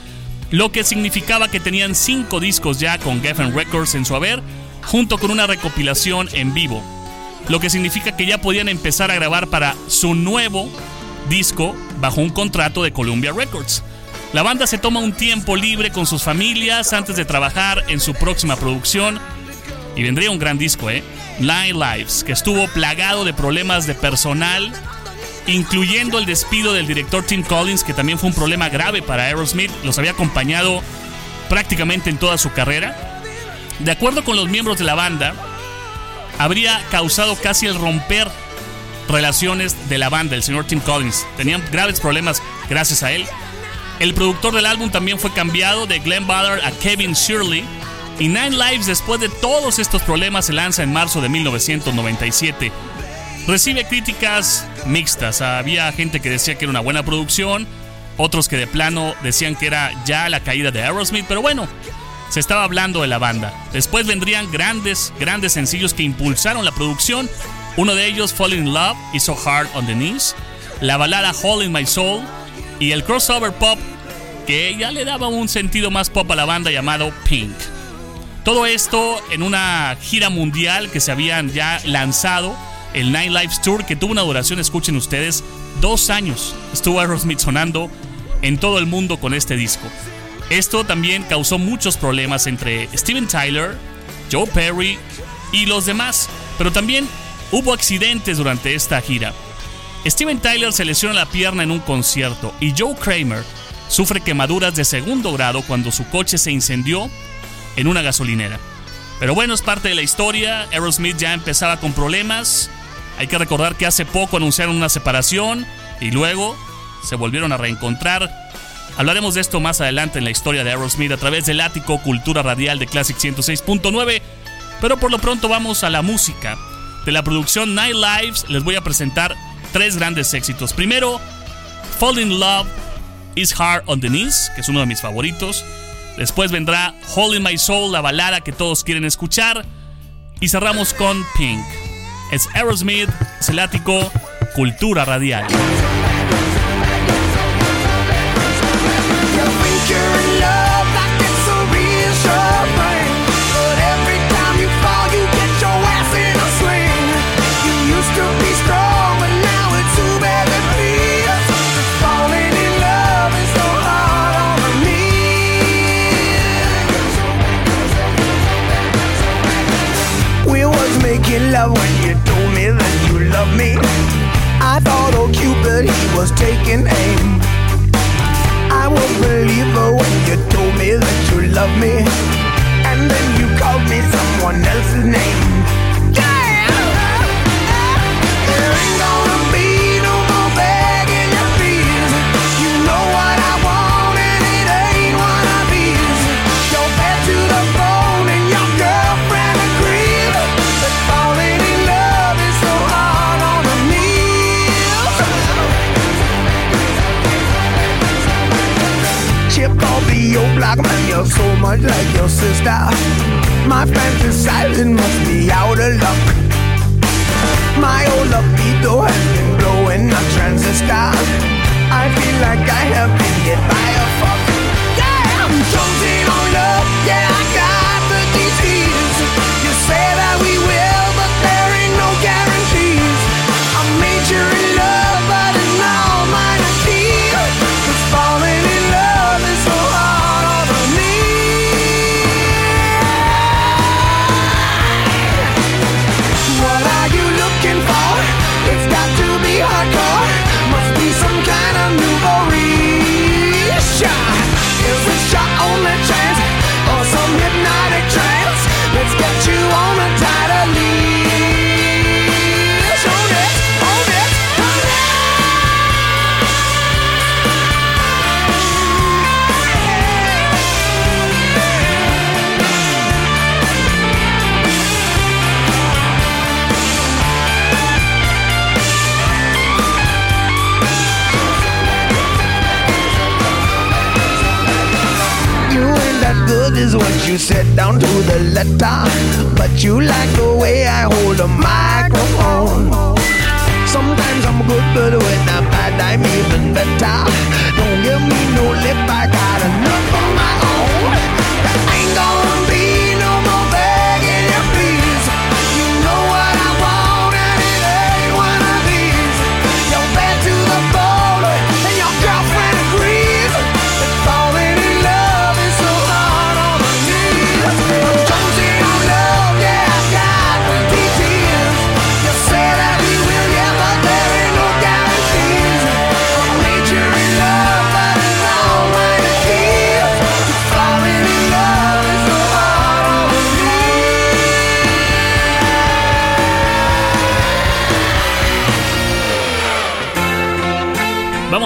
lo que significaba que tenían cinco discos ya con Geffen Records en su haber, junto con una recopilación en vivo lo que significa que ya podían empezar a grabar para su nuevo disco bajo un contrato de Columbia Records. La banda se toma un tiempo libre con sus familias antes de trabajar en su próxima producción y vendría un gran disco, ¿eh? Nine Lives, que estuvo plagado de problemas de personal, incluyendo el despido del director Tim Collins, que también fue un problema grave para Aerosmith, los había acompañado prácticamente en toda su carrera. De acuerdo con los miembros de la banda, habría causado casi el romper relaciones de la banda, el señor Tim Collins. Tenían graves problemas gracias a él. El productor del álbum también fue cambiado de Glenn Ballard a Kevin Shirley. Y Nine Lives, después de todos estos problemas, se lanza en marzo de 1997. Recibe críticas mixtas. Había gente que decía que era una buena producción, otros que de plano decían que era ya la caída de Aerosmith, pero bueno, se estaba hablando de la banda. Después vendrían grandes, grandes sencillos que impulsaron la producción. Uno de ellos, Falling in Love y So Hard on the Knees. La balada Hole in My Soul. Y el crossover pop que ya le daba un sentido más pop a la banda llamado Pink. Todo esto en una gira mundial que se habían ya lanzado, el Nine Lives Tour, que tuvo una duración, escuchen ustedes, dos años. Estuvo Aerosmith sonando en todo el mundo con este disco. Esto también causó muchos problemas entre Steven Tyler, Joe Perry y los demás, pero también hubo accidentes durante esta gira. Steven Tyler se lesiona la pierna en un concierto y Joe Kramer sufre quemaduras de segundo grado cuando su coche se incendió en una gasolinera. Pero bueno, es parte de la historia. Aerosmith ya empezaba con problemas. Hay que recordar que hace poco anunciaron una separación y luego se volvieron a reencontrar Hablaremos de esto más adelante en la historia de Aerosmith a través del ático Cultura Radial de Classic 106.9, pero por lo pronto vamos a la música. De la producción Night Lives les voy a presentar tres grandes éxitos. Primero, Fall in Love is Hard on the Knees, que es uno de mis favoritos. Después vendrá Hole in My Soul, la balada que todos quieren escuchar. Y cerramos con Pink. Es Aerosmith, es ático Cultura Radial. Old Cupid, he was taking aim. I was believer when you told me that you love me. And then you called me someone else's name. love so much like your sister. My friend is silent, must be out of luck. My old libido has been blowing a transistor. I feel like I have been hit by a fuck. Yeah, I'm chosen on love, yeah, I got the disease. Is what you said down to the letter. But you like the way I hold a microphone. Sometimes I'm good, but when I'm bad, I'm even better. Don't give me no lip, I got enough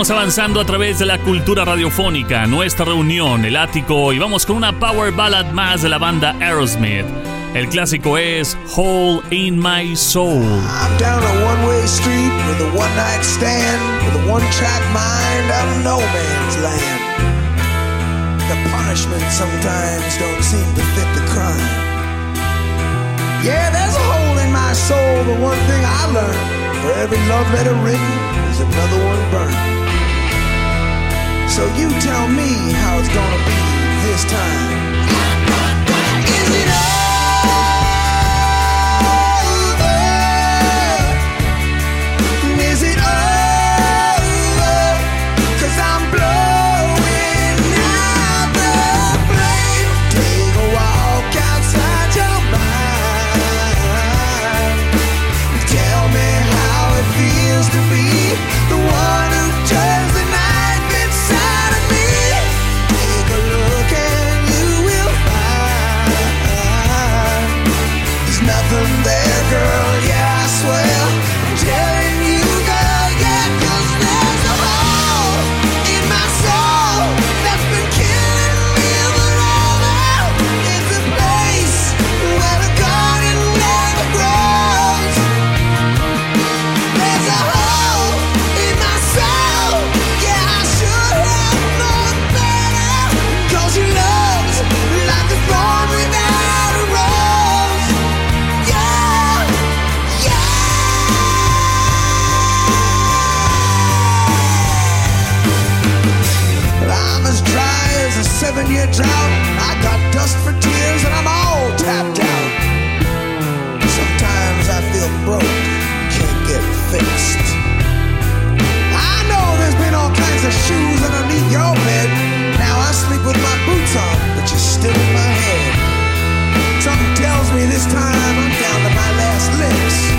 Vamos avanzando a través de la cultura radiofónica, nuestra reunión, el ático, y vamos con una power ballad más de la banda Aerosmith. El clásico es Hole in My Soul. I'm down a one-way street with a one-night stand with a one-track mind out of no man's land. The punishment sometimes don't seem to fit the crime. Yeah, there's a hole in my soul, but one thing I learned: for every love letter written, there's another one burned. So you tell me how it's gonna be this time. Is it a seven-year drought. I got dust for tears and I'm all tapped out. Sometimes I feel broke, can't get fixed. I know there's been all kinds of shoes underneath your bed. Now I sleep with my boots on, but you're still in my head. Something tells me this time I'm down to my last licks.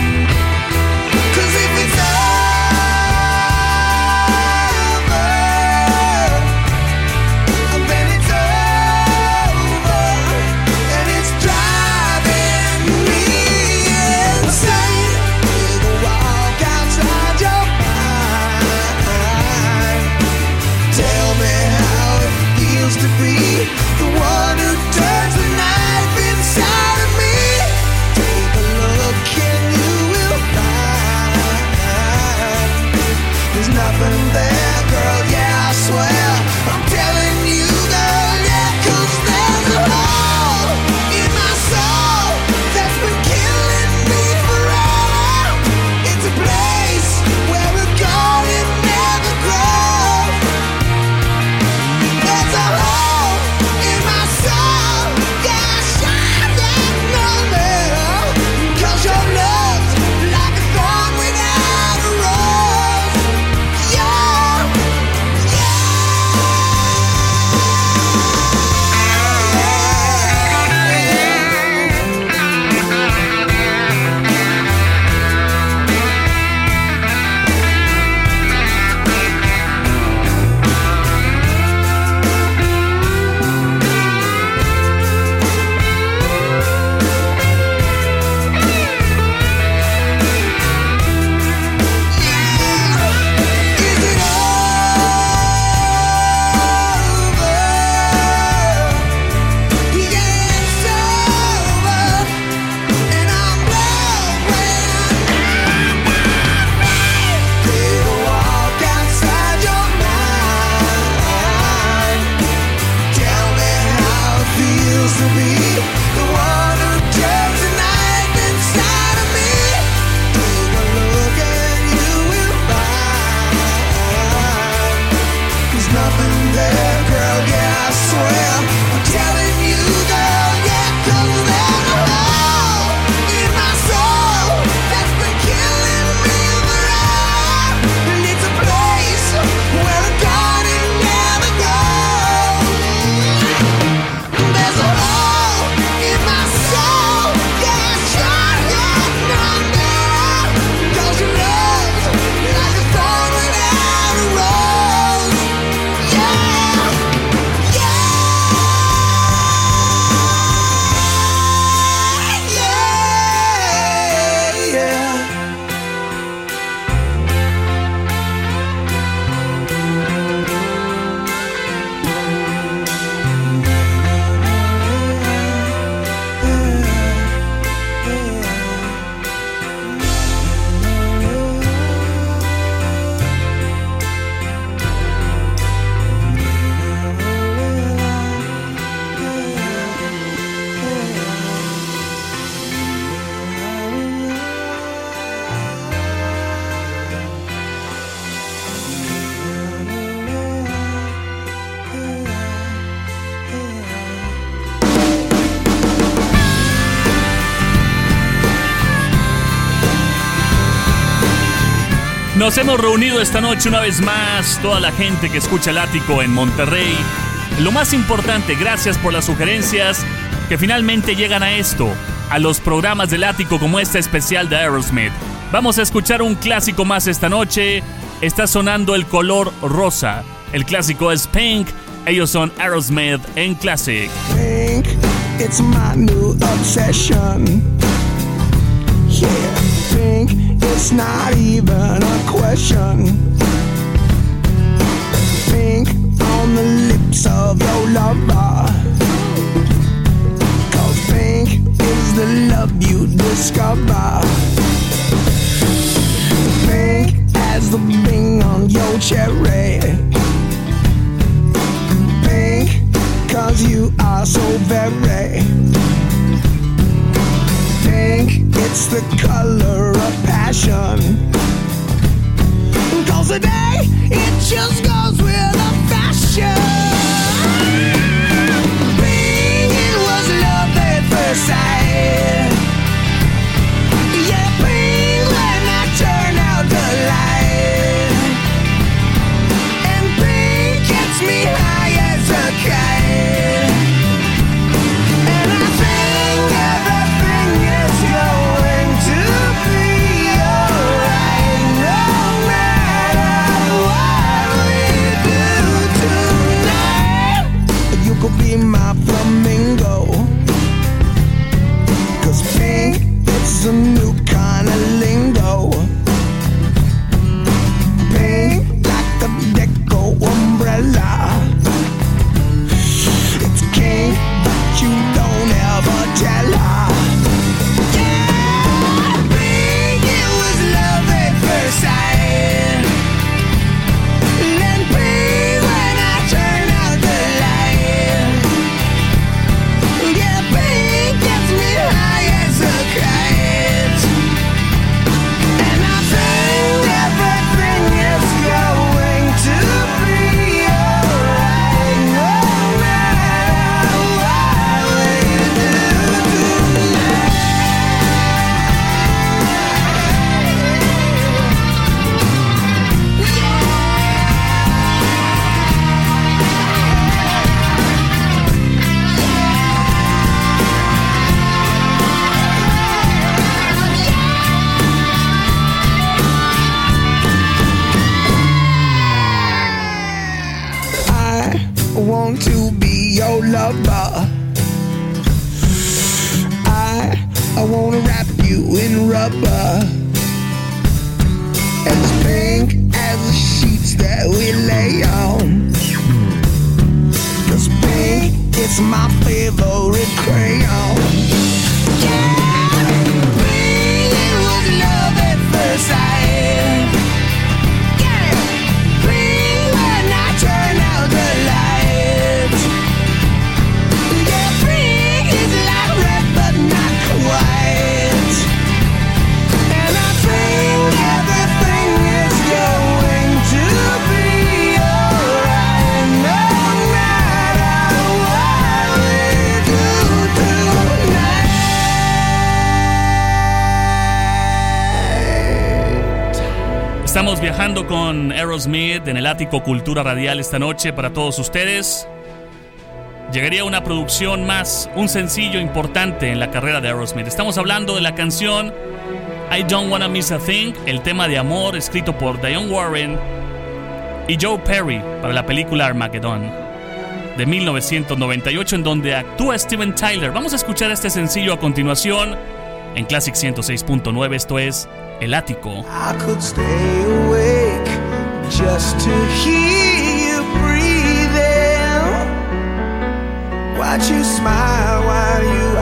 Hemos reunido esta noche una vez más, toda la gente que escucha el ático en Monterrey. Lo más importante, gracias por las sugerencias que finalmente llegan a esto, a los programas del ático como este especial de Aerosmith. Vamos a escuchar un clásico más esta noche. Está sonando el color rosa. El clásico es Pink. Ellos son Aerosmith en Classic. Pink, it's my new obsession. Yeah, pink, it's not even a question. Pink on the lips of your lover. Cause pink is the love you discover. Pink as the bing on your cherry. En el ático Cultura Radial esta noche para todos ustedes. Llegaría una producción más, un sencillo importante en la carrera de Aerosmith. Estamos hablando de la canción I Don't Wanna Miss a Thing, el tema de amor escrito por Diane Warren y Joe Perry para la película Armageddon de 1998 en donde actúa Steven Tyler. Vamos a escuchar este sencillo a continuación en Classic 106.9, esto es El Ático. I could stay awake just to hear you breathing. Watch you smile while you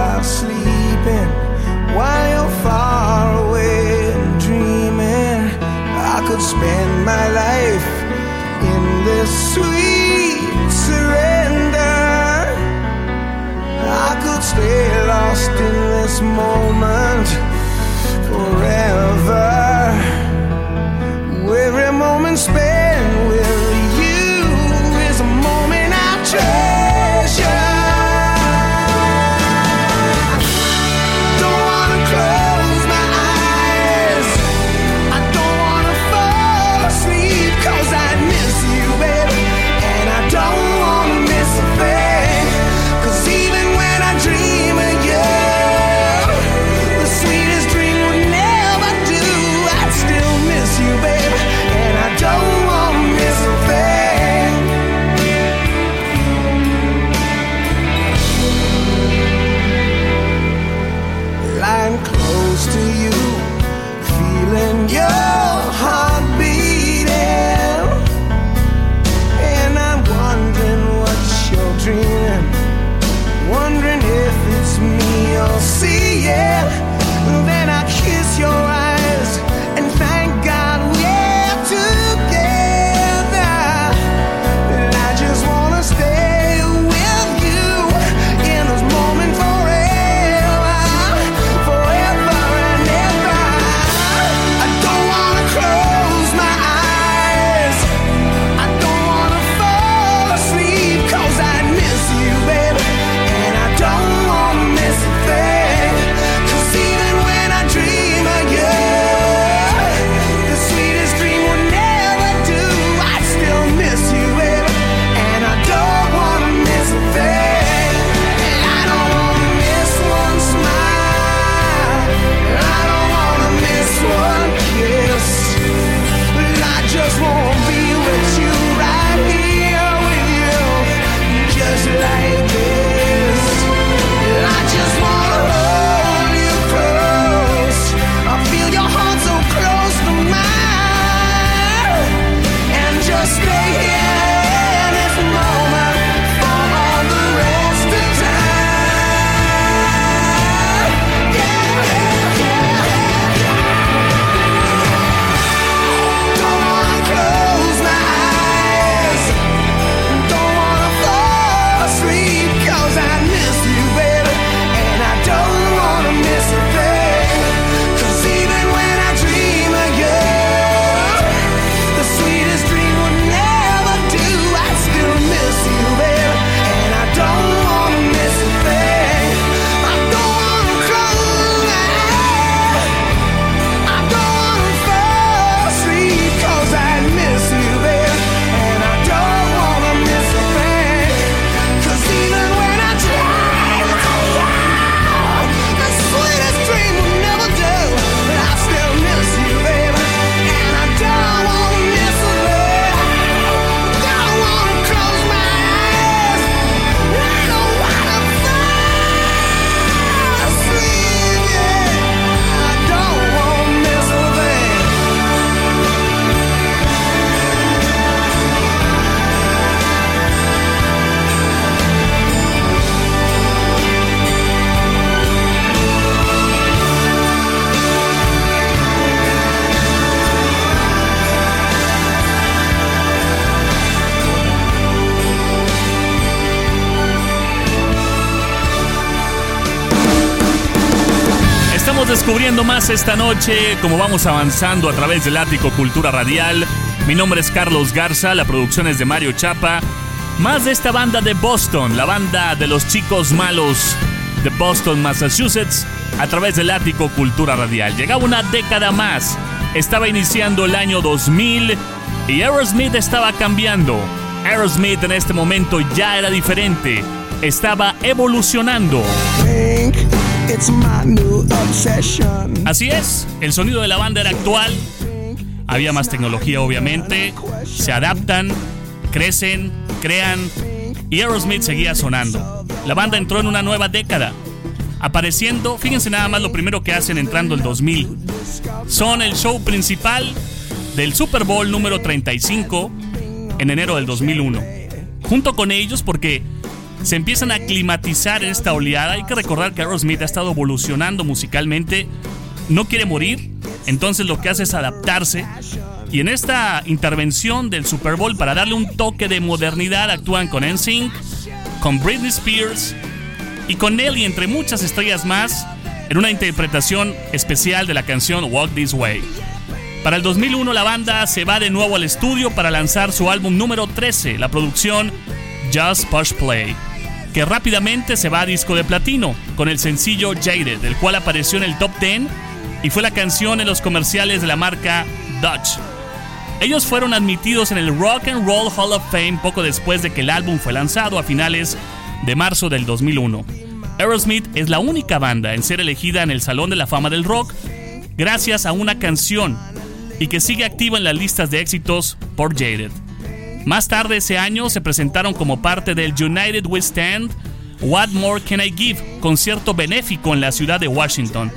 descubriendo más esta noche, como vamos avanzando a través del ático Cultura Radial. Mi nombre es Carlos Garza, la producción es de Mario Chapa. Más de esta banda de Boston, la banda de los chicos malos de Boston, Massachusetts, a través del ático Cultura Radial. Llegaba una década más, estaba iniciando el año 2000 y Aerosmith estaba cambiando. Aerosmith en este momento ya era diferente, estaba evolucionando. Así es, el sonido de la banda era actual, había más tecnología obviamente, se adaptan, crecen, crean y Aerosmith seguía sonando. La banda entró en una nueva década, apareciendo, fíjense nada más lo primero que hacen entrando el 2000. Son el show principal del Super Bowl número 35 en enero del 2001. Junto con ellos porque se empiezan a climatizar en esta oleada. Hay que recordar que Aerosmith ha estado evolucionando musicalmente, no quiere morir, entonces lo que hace es adaptarse. Y en esta intervención del Super Bowl, para darle un toque de modernidad, actúan con NSYNC, con Britney Spears y con Nelly, entre muchas estrellas más, en una interpretación especial de la canción Walk This Way. Para el 2001 la banda se va de nuevo al estudio para lanzar su álbum número 13, la producción Just Push Play, que rápidamente se va a disco de platino con el sencillo Jaded, el cual apareció en el top 10 y fue la canción en los comerciales de la marca Dutch. Ellos fueron admitidos en el Rock and Roll Hall of Fame poco después de que el álbum fue lanzado a finales de marzo del 2001. Aerosmith es la única banda en ser elegida en el Salón de la Fama del Rock gracias a una canción y que sigue activa en las listas de éxitos por Jaded. Más tarde ese año se presentaron como parte del United We Stand What More Can I Give, concierto benéfico en la ciudad de Washington.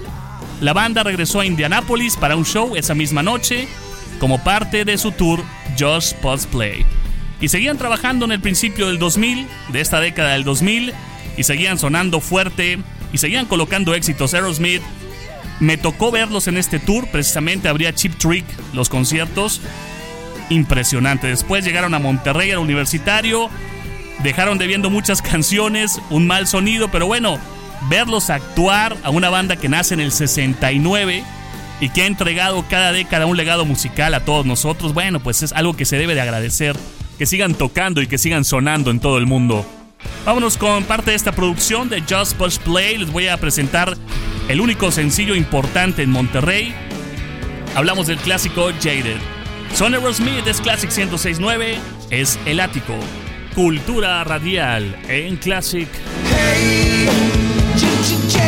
La banda regresó a Indianapolis para un show esa misma noche como parte de su tour Just Pause Play. Y seguían trabajando en el principio del 2000, de esta década del 2000, y seguían sonando fuerte y seguían colocando éxitos Aerosmith. Me tocó verlos en este tour, precisamente abría Chip Trick los conciertos. Impresionante. Después llegaron a Monterrey, al universitario. Dejaron debiendo muchas [laughs] canciones, un mal sonido, pero bueno, verlos actuar a una banda que nace en el 69 y que ha entregado cada década un legado musical a todos nosotros, bueno, pues es algo que se debe de agradecer. Que sigan tocando y que sigan sonando en todo el mundo. Vámonos con parte de esta producción de Just Push Play. Les voy a presentar el único sencillo importante en Monterrey. Hablamos del clásico Jaded. Son Aerosmith, es Classic 1069, es El Ático. Cultura radial en Classic. Hey, j- j-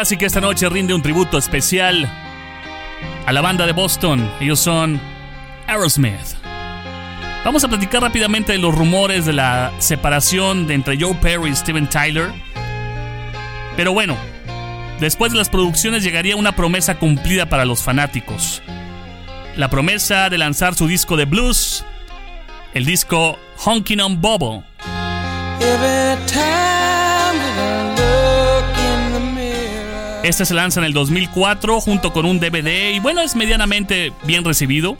Clásica esta noche rinde un tributo especial a la banda de Boston. Ellos son Aerosmith. Vamos a platicar rápidamente de los rumores de la separación de entre Joe Perry y Steven Tyler. Pero bueno, después de las producciones llegaría una promesa cumplida para los fanáticos. La promesa de lanzar su disco de blues, el disco Honkin' on Bubble. Time Este se lanza en el 2004 junto con un DVD y bueno, es medianamente bien recibido.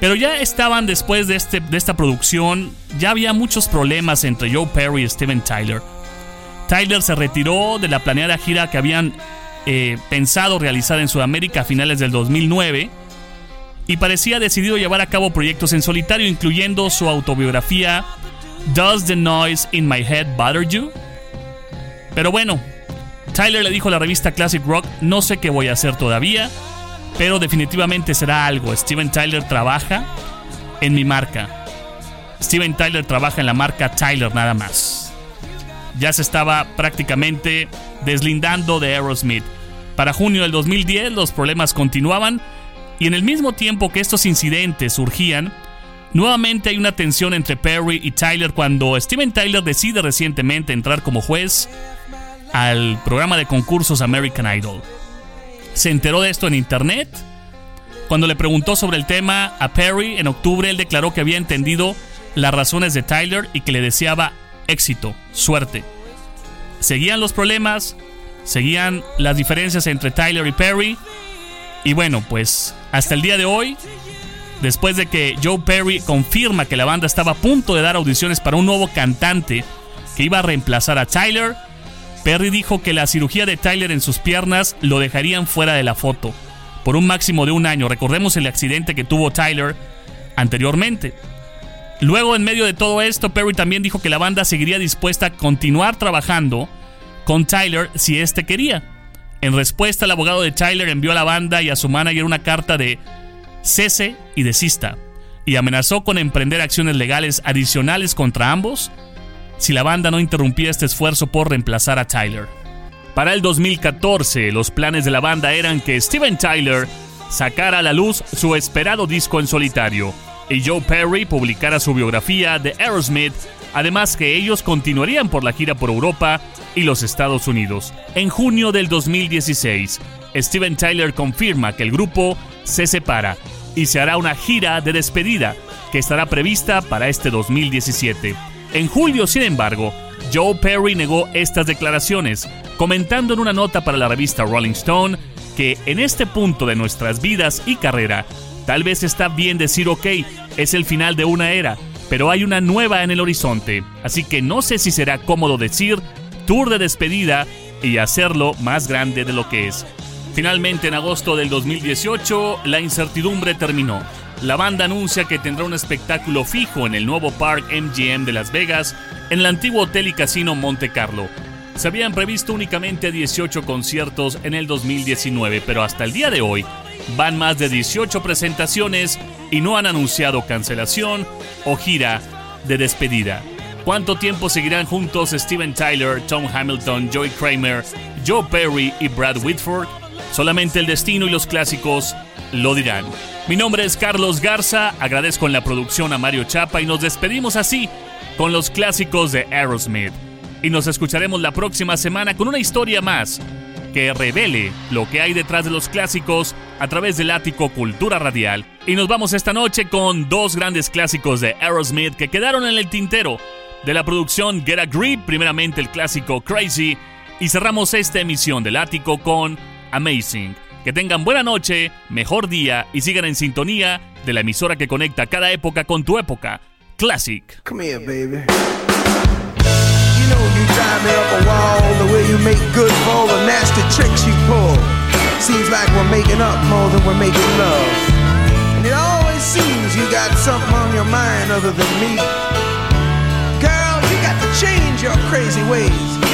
Pero ya estaban después de, este, de esta producción, ya había muchos problemas entre Joe Perry y Steven Tyler. Tyler se retiró de la planeada gira que habían eh, pensado realizar en Sudamérica a finales del 2009 y parecía decidido llevar a cabo proyectos en solitario, incluyendo su autobiografía Does the Noise in My Head Bother You? Pero bueno, Tyler le dijo a la revista Classic Rock, no sé qué voy a hacer todavía, pero definitivamente será algo. Steven Tyler trabaja en mi marca. Steven Tyler trabaja en la marca Tyler nada más. Ya se estaba prácticamente deslindando de Aerosmith. Para junio del 2010 los problemas continuaban y en el mismo tiempo que estos incidentes surgían, nuevamente hay una tensión entre Perry y Tyler cuando Steven Tyler decide recientemente entrar como juez al programa de concursos American Idol. Se enteró de esto en internet. Cuando le preguntó sobre el tema a Perry en octubre, él declaró que había entendido las razones de Tyler y que le deseaba éxito, suerte. Seguían los problemas, seguían las diferencias entre Tyler y Perry. Y bueno, pues hasta el día de hoy, después de que Joe Perry confirma que la banda estaba a punto de dar audiciones para un nuevo cantante que iba a reemplazar a Tyler, Perry dijo que la cirugía de Tyler en sus piernas lo dejarían fuera de la foto por un máximo de un año. Recordemos el accidente que tuvo Tyler anteriormente. Luego, en medio de todo esto, Perry también dijo que la banda seguiría dispuesta a continuar trabajando con Tyler si éste quería. En respuesta, el abogado de Tyler envió a la banda y a su manager una carta de cese y desista, y amenazó con emprender acciones legales adicionales contra ambos si la banda no interrumpía este esfuerzo por reemplazar a Tyler. Para el 2014, los planes de la banda eran que Steven Tyler sacara a la luz su esperado disco en solitario y Joe Perry publicara su biografía de Aerosmith, además que ellos continuarían por la gira por Europa y los Estados Unidos. En junio del 2016, Steven Tyler confirma que el grupo se separa y se hará una gira de despedida que estará prevista para este 2017. En julio, sin embargo, Joe Perry negó estas declaraciones, comentando en una nota para la revista Rolling Stone que en este punto de nuestras vidas y carrera, tal vez está bien decir ok, es el final de una era, pero hay una nueva en el horizonte, así que no sé si será cómodo decir tour de despedida y hacerlo más grande de lo que es. Finalmente, en agosto del 2018, la incertidumbre terminó. La banda anuncia que tendrá un espectáculo fijo en el nuevo Park MGM de Las Vegas, en el antiguo hotel y casino Monte Carlo. Se habían previsto únicamente 18 conciertos en el 2019, pero hasta el día de hoy van más de 18 presentaciones y no han anunciado cancelación o gira de despedida. ¿Cuánto tiempo seguirán juntos Steven Tyler, Tom Hamilton, Joey Kramer, Joe Perry y Brad Whitford? Solamente el destino y los clásicos lo dirán. Mi nombre es Carlos Garza, agradezco en la producción a Mario Chapa y nos despedimos así con los clásicos de Aerosmith. Y nos escucharemos la próxima semana con una historia más que revele lo que hay detrás de los clásicos a través del ático Cultura Radial. Y nos vamos esta noche con dos grandes clásicos de Aerosmith que quedaron en el tintero de la producción Get a Grip, primeramente el clásico Crazy, y cerramos esta emisión del ático con Amazing. Que tengan buena noche, mejor día y sigan en sintonía de la emisora que conecta cada época con tu época, Classic. Come here, baby. You know you drive me up a wall the way you make good for all the nasty tricks you pull. Seems like we're making up more than we're making love. And it always seems you got something on your mind other than me. Girl, you got to change your crazy ways.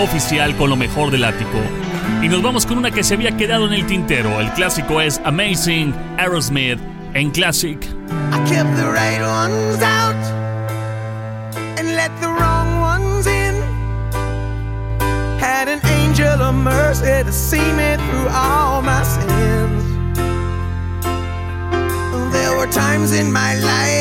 oficial con lo mejor del ático. Y nos vamos con una que se había quedado en el tintero. El clásico es Amazing Aerosmith en Classic. I kept the right ones out and let the wrong ones in. Had an angel of mercy to see me through all my sins. There were times in my life.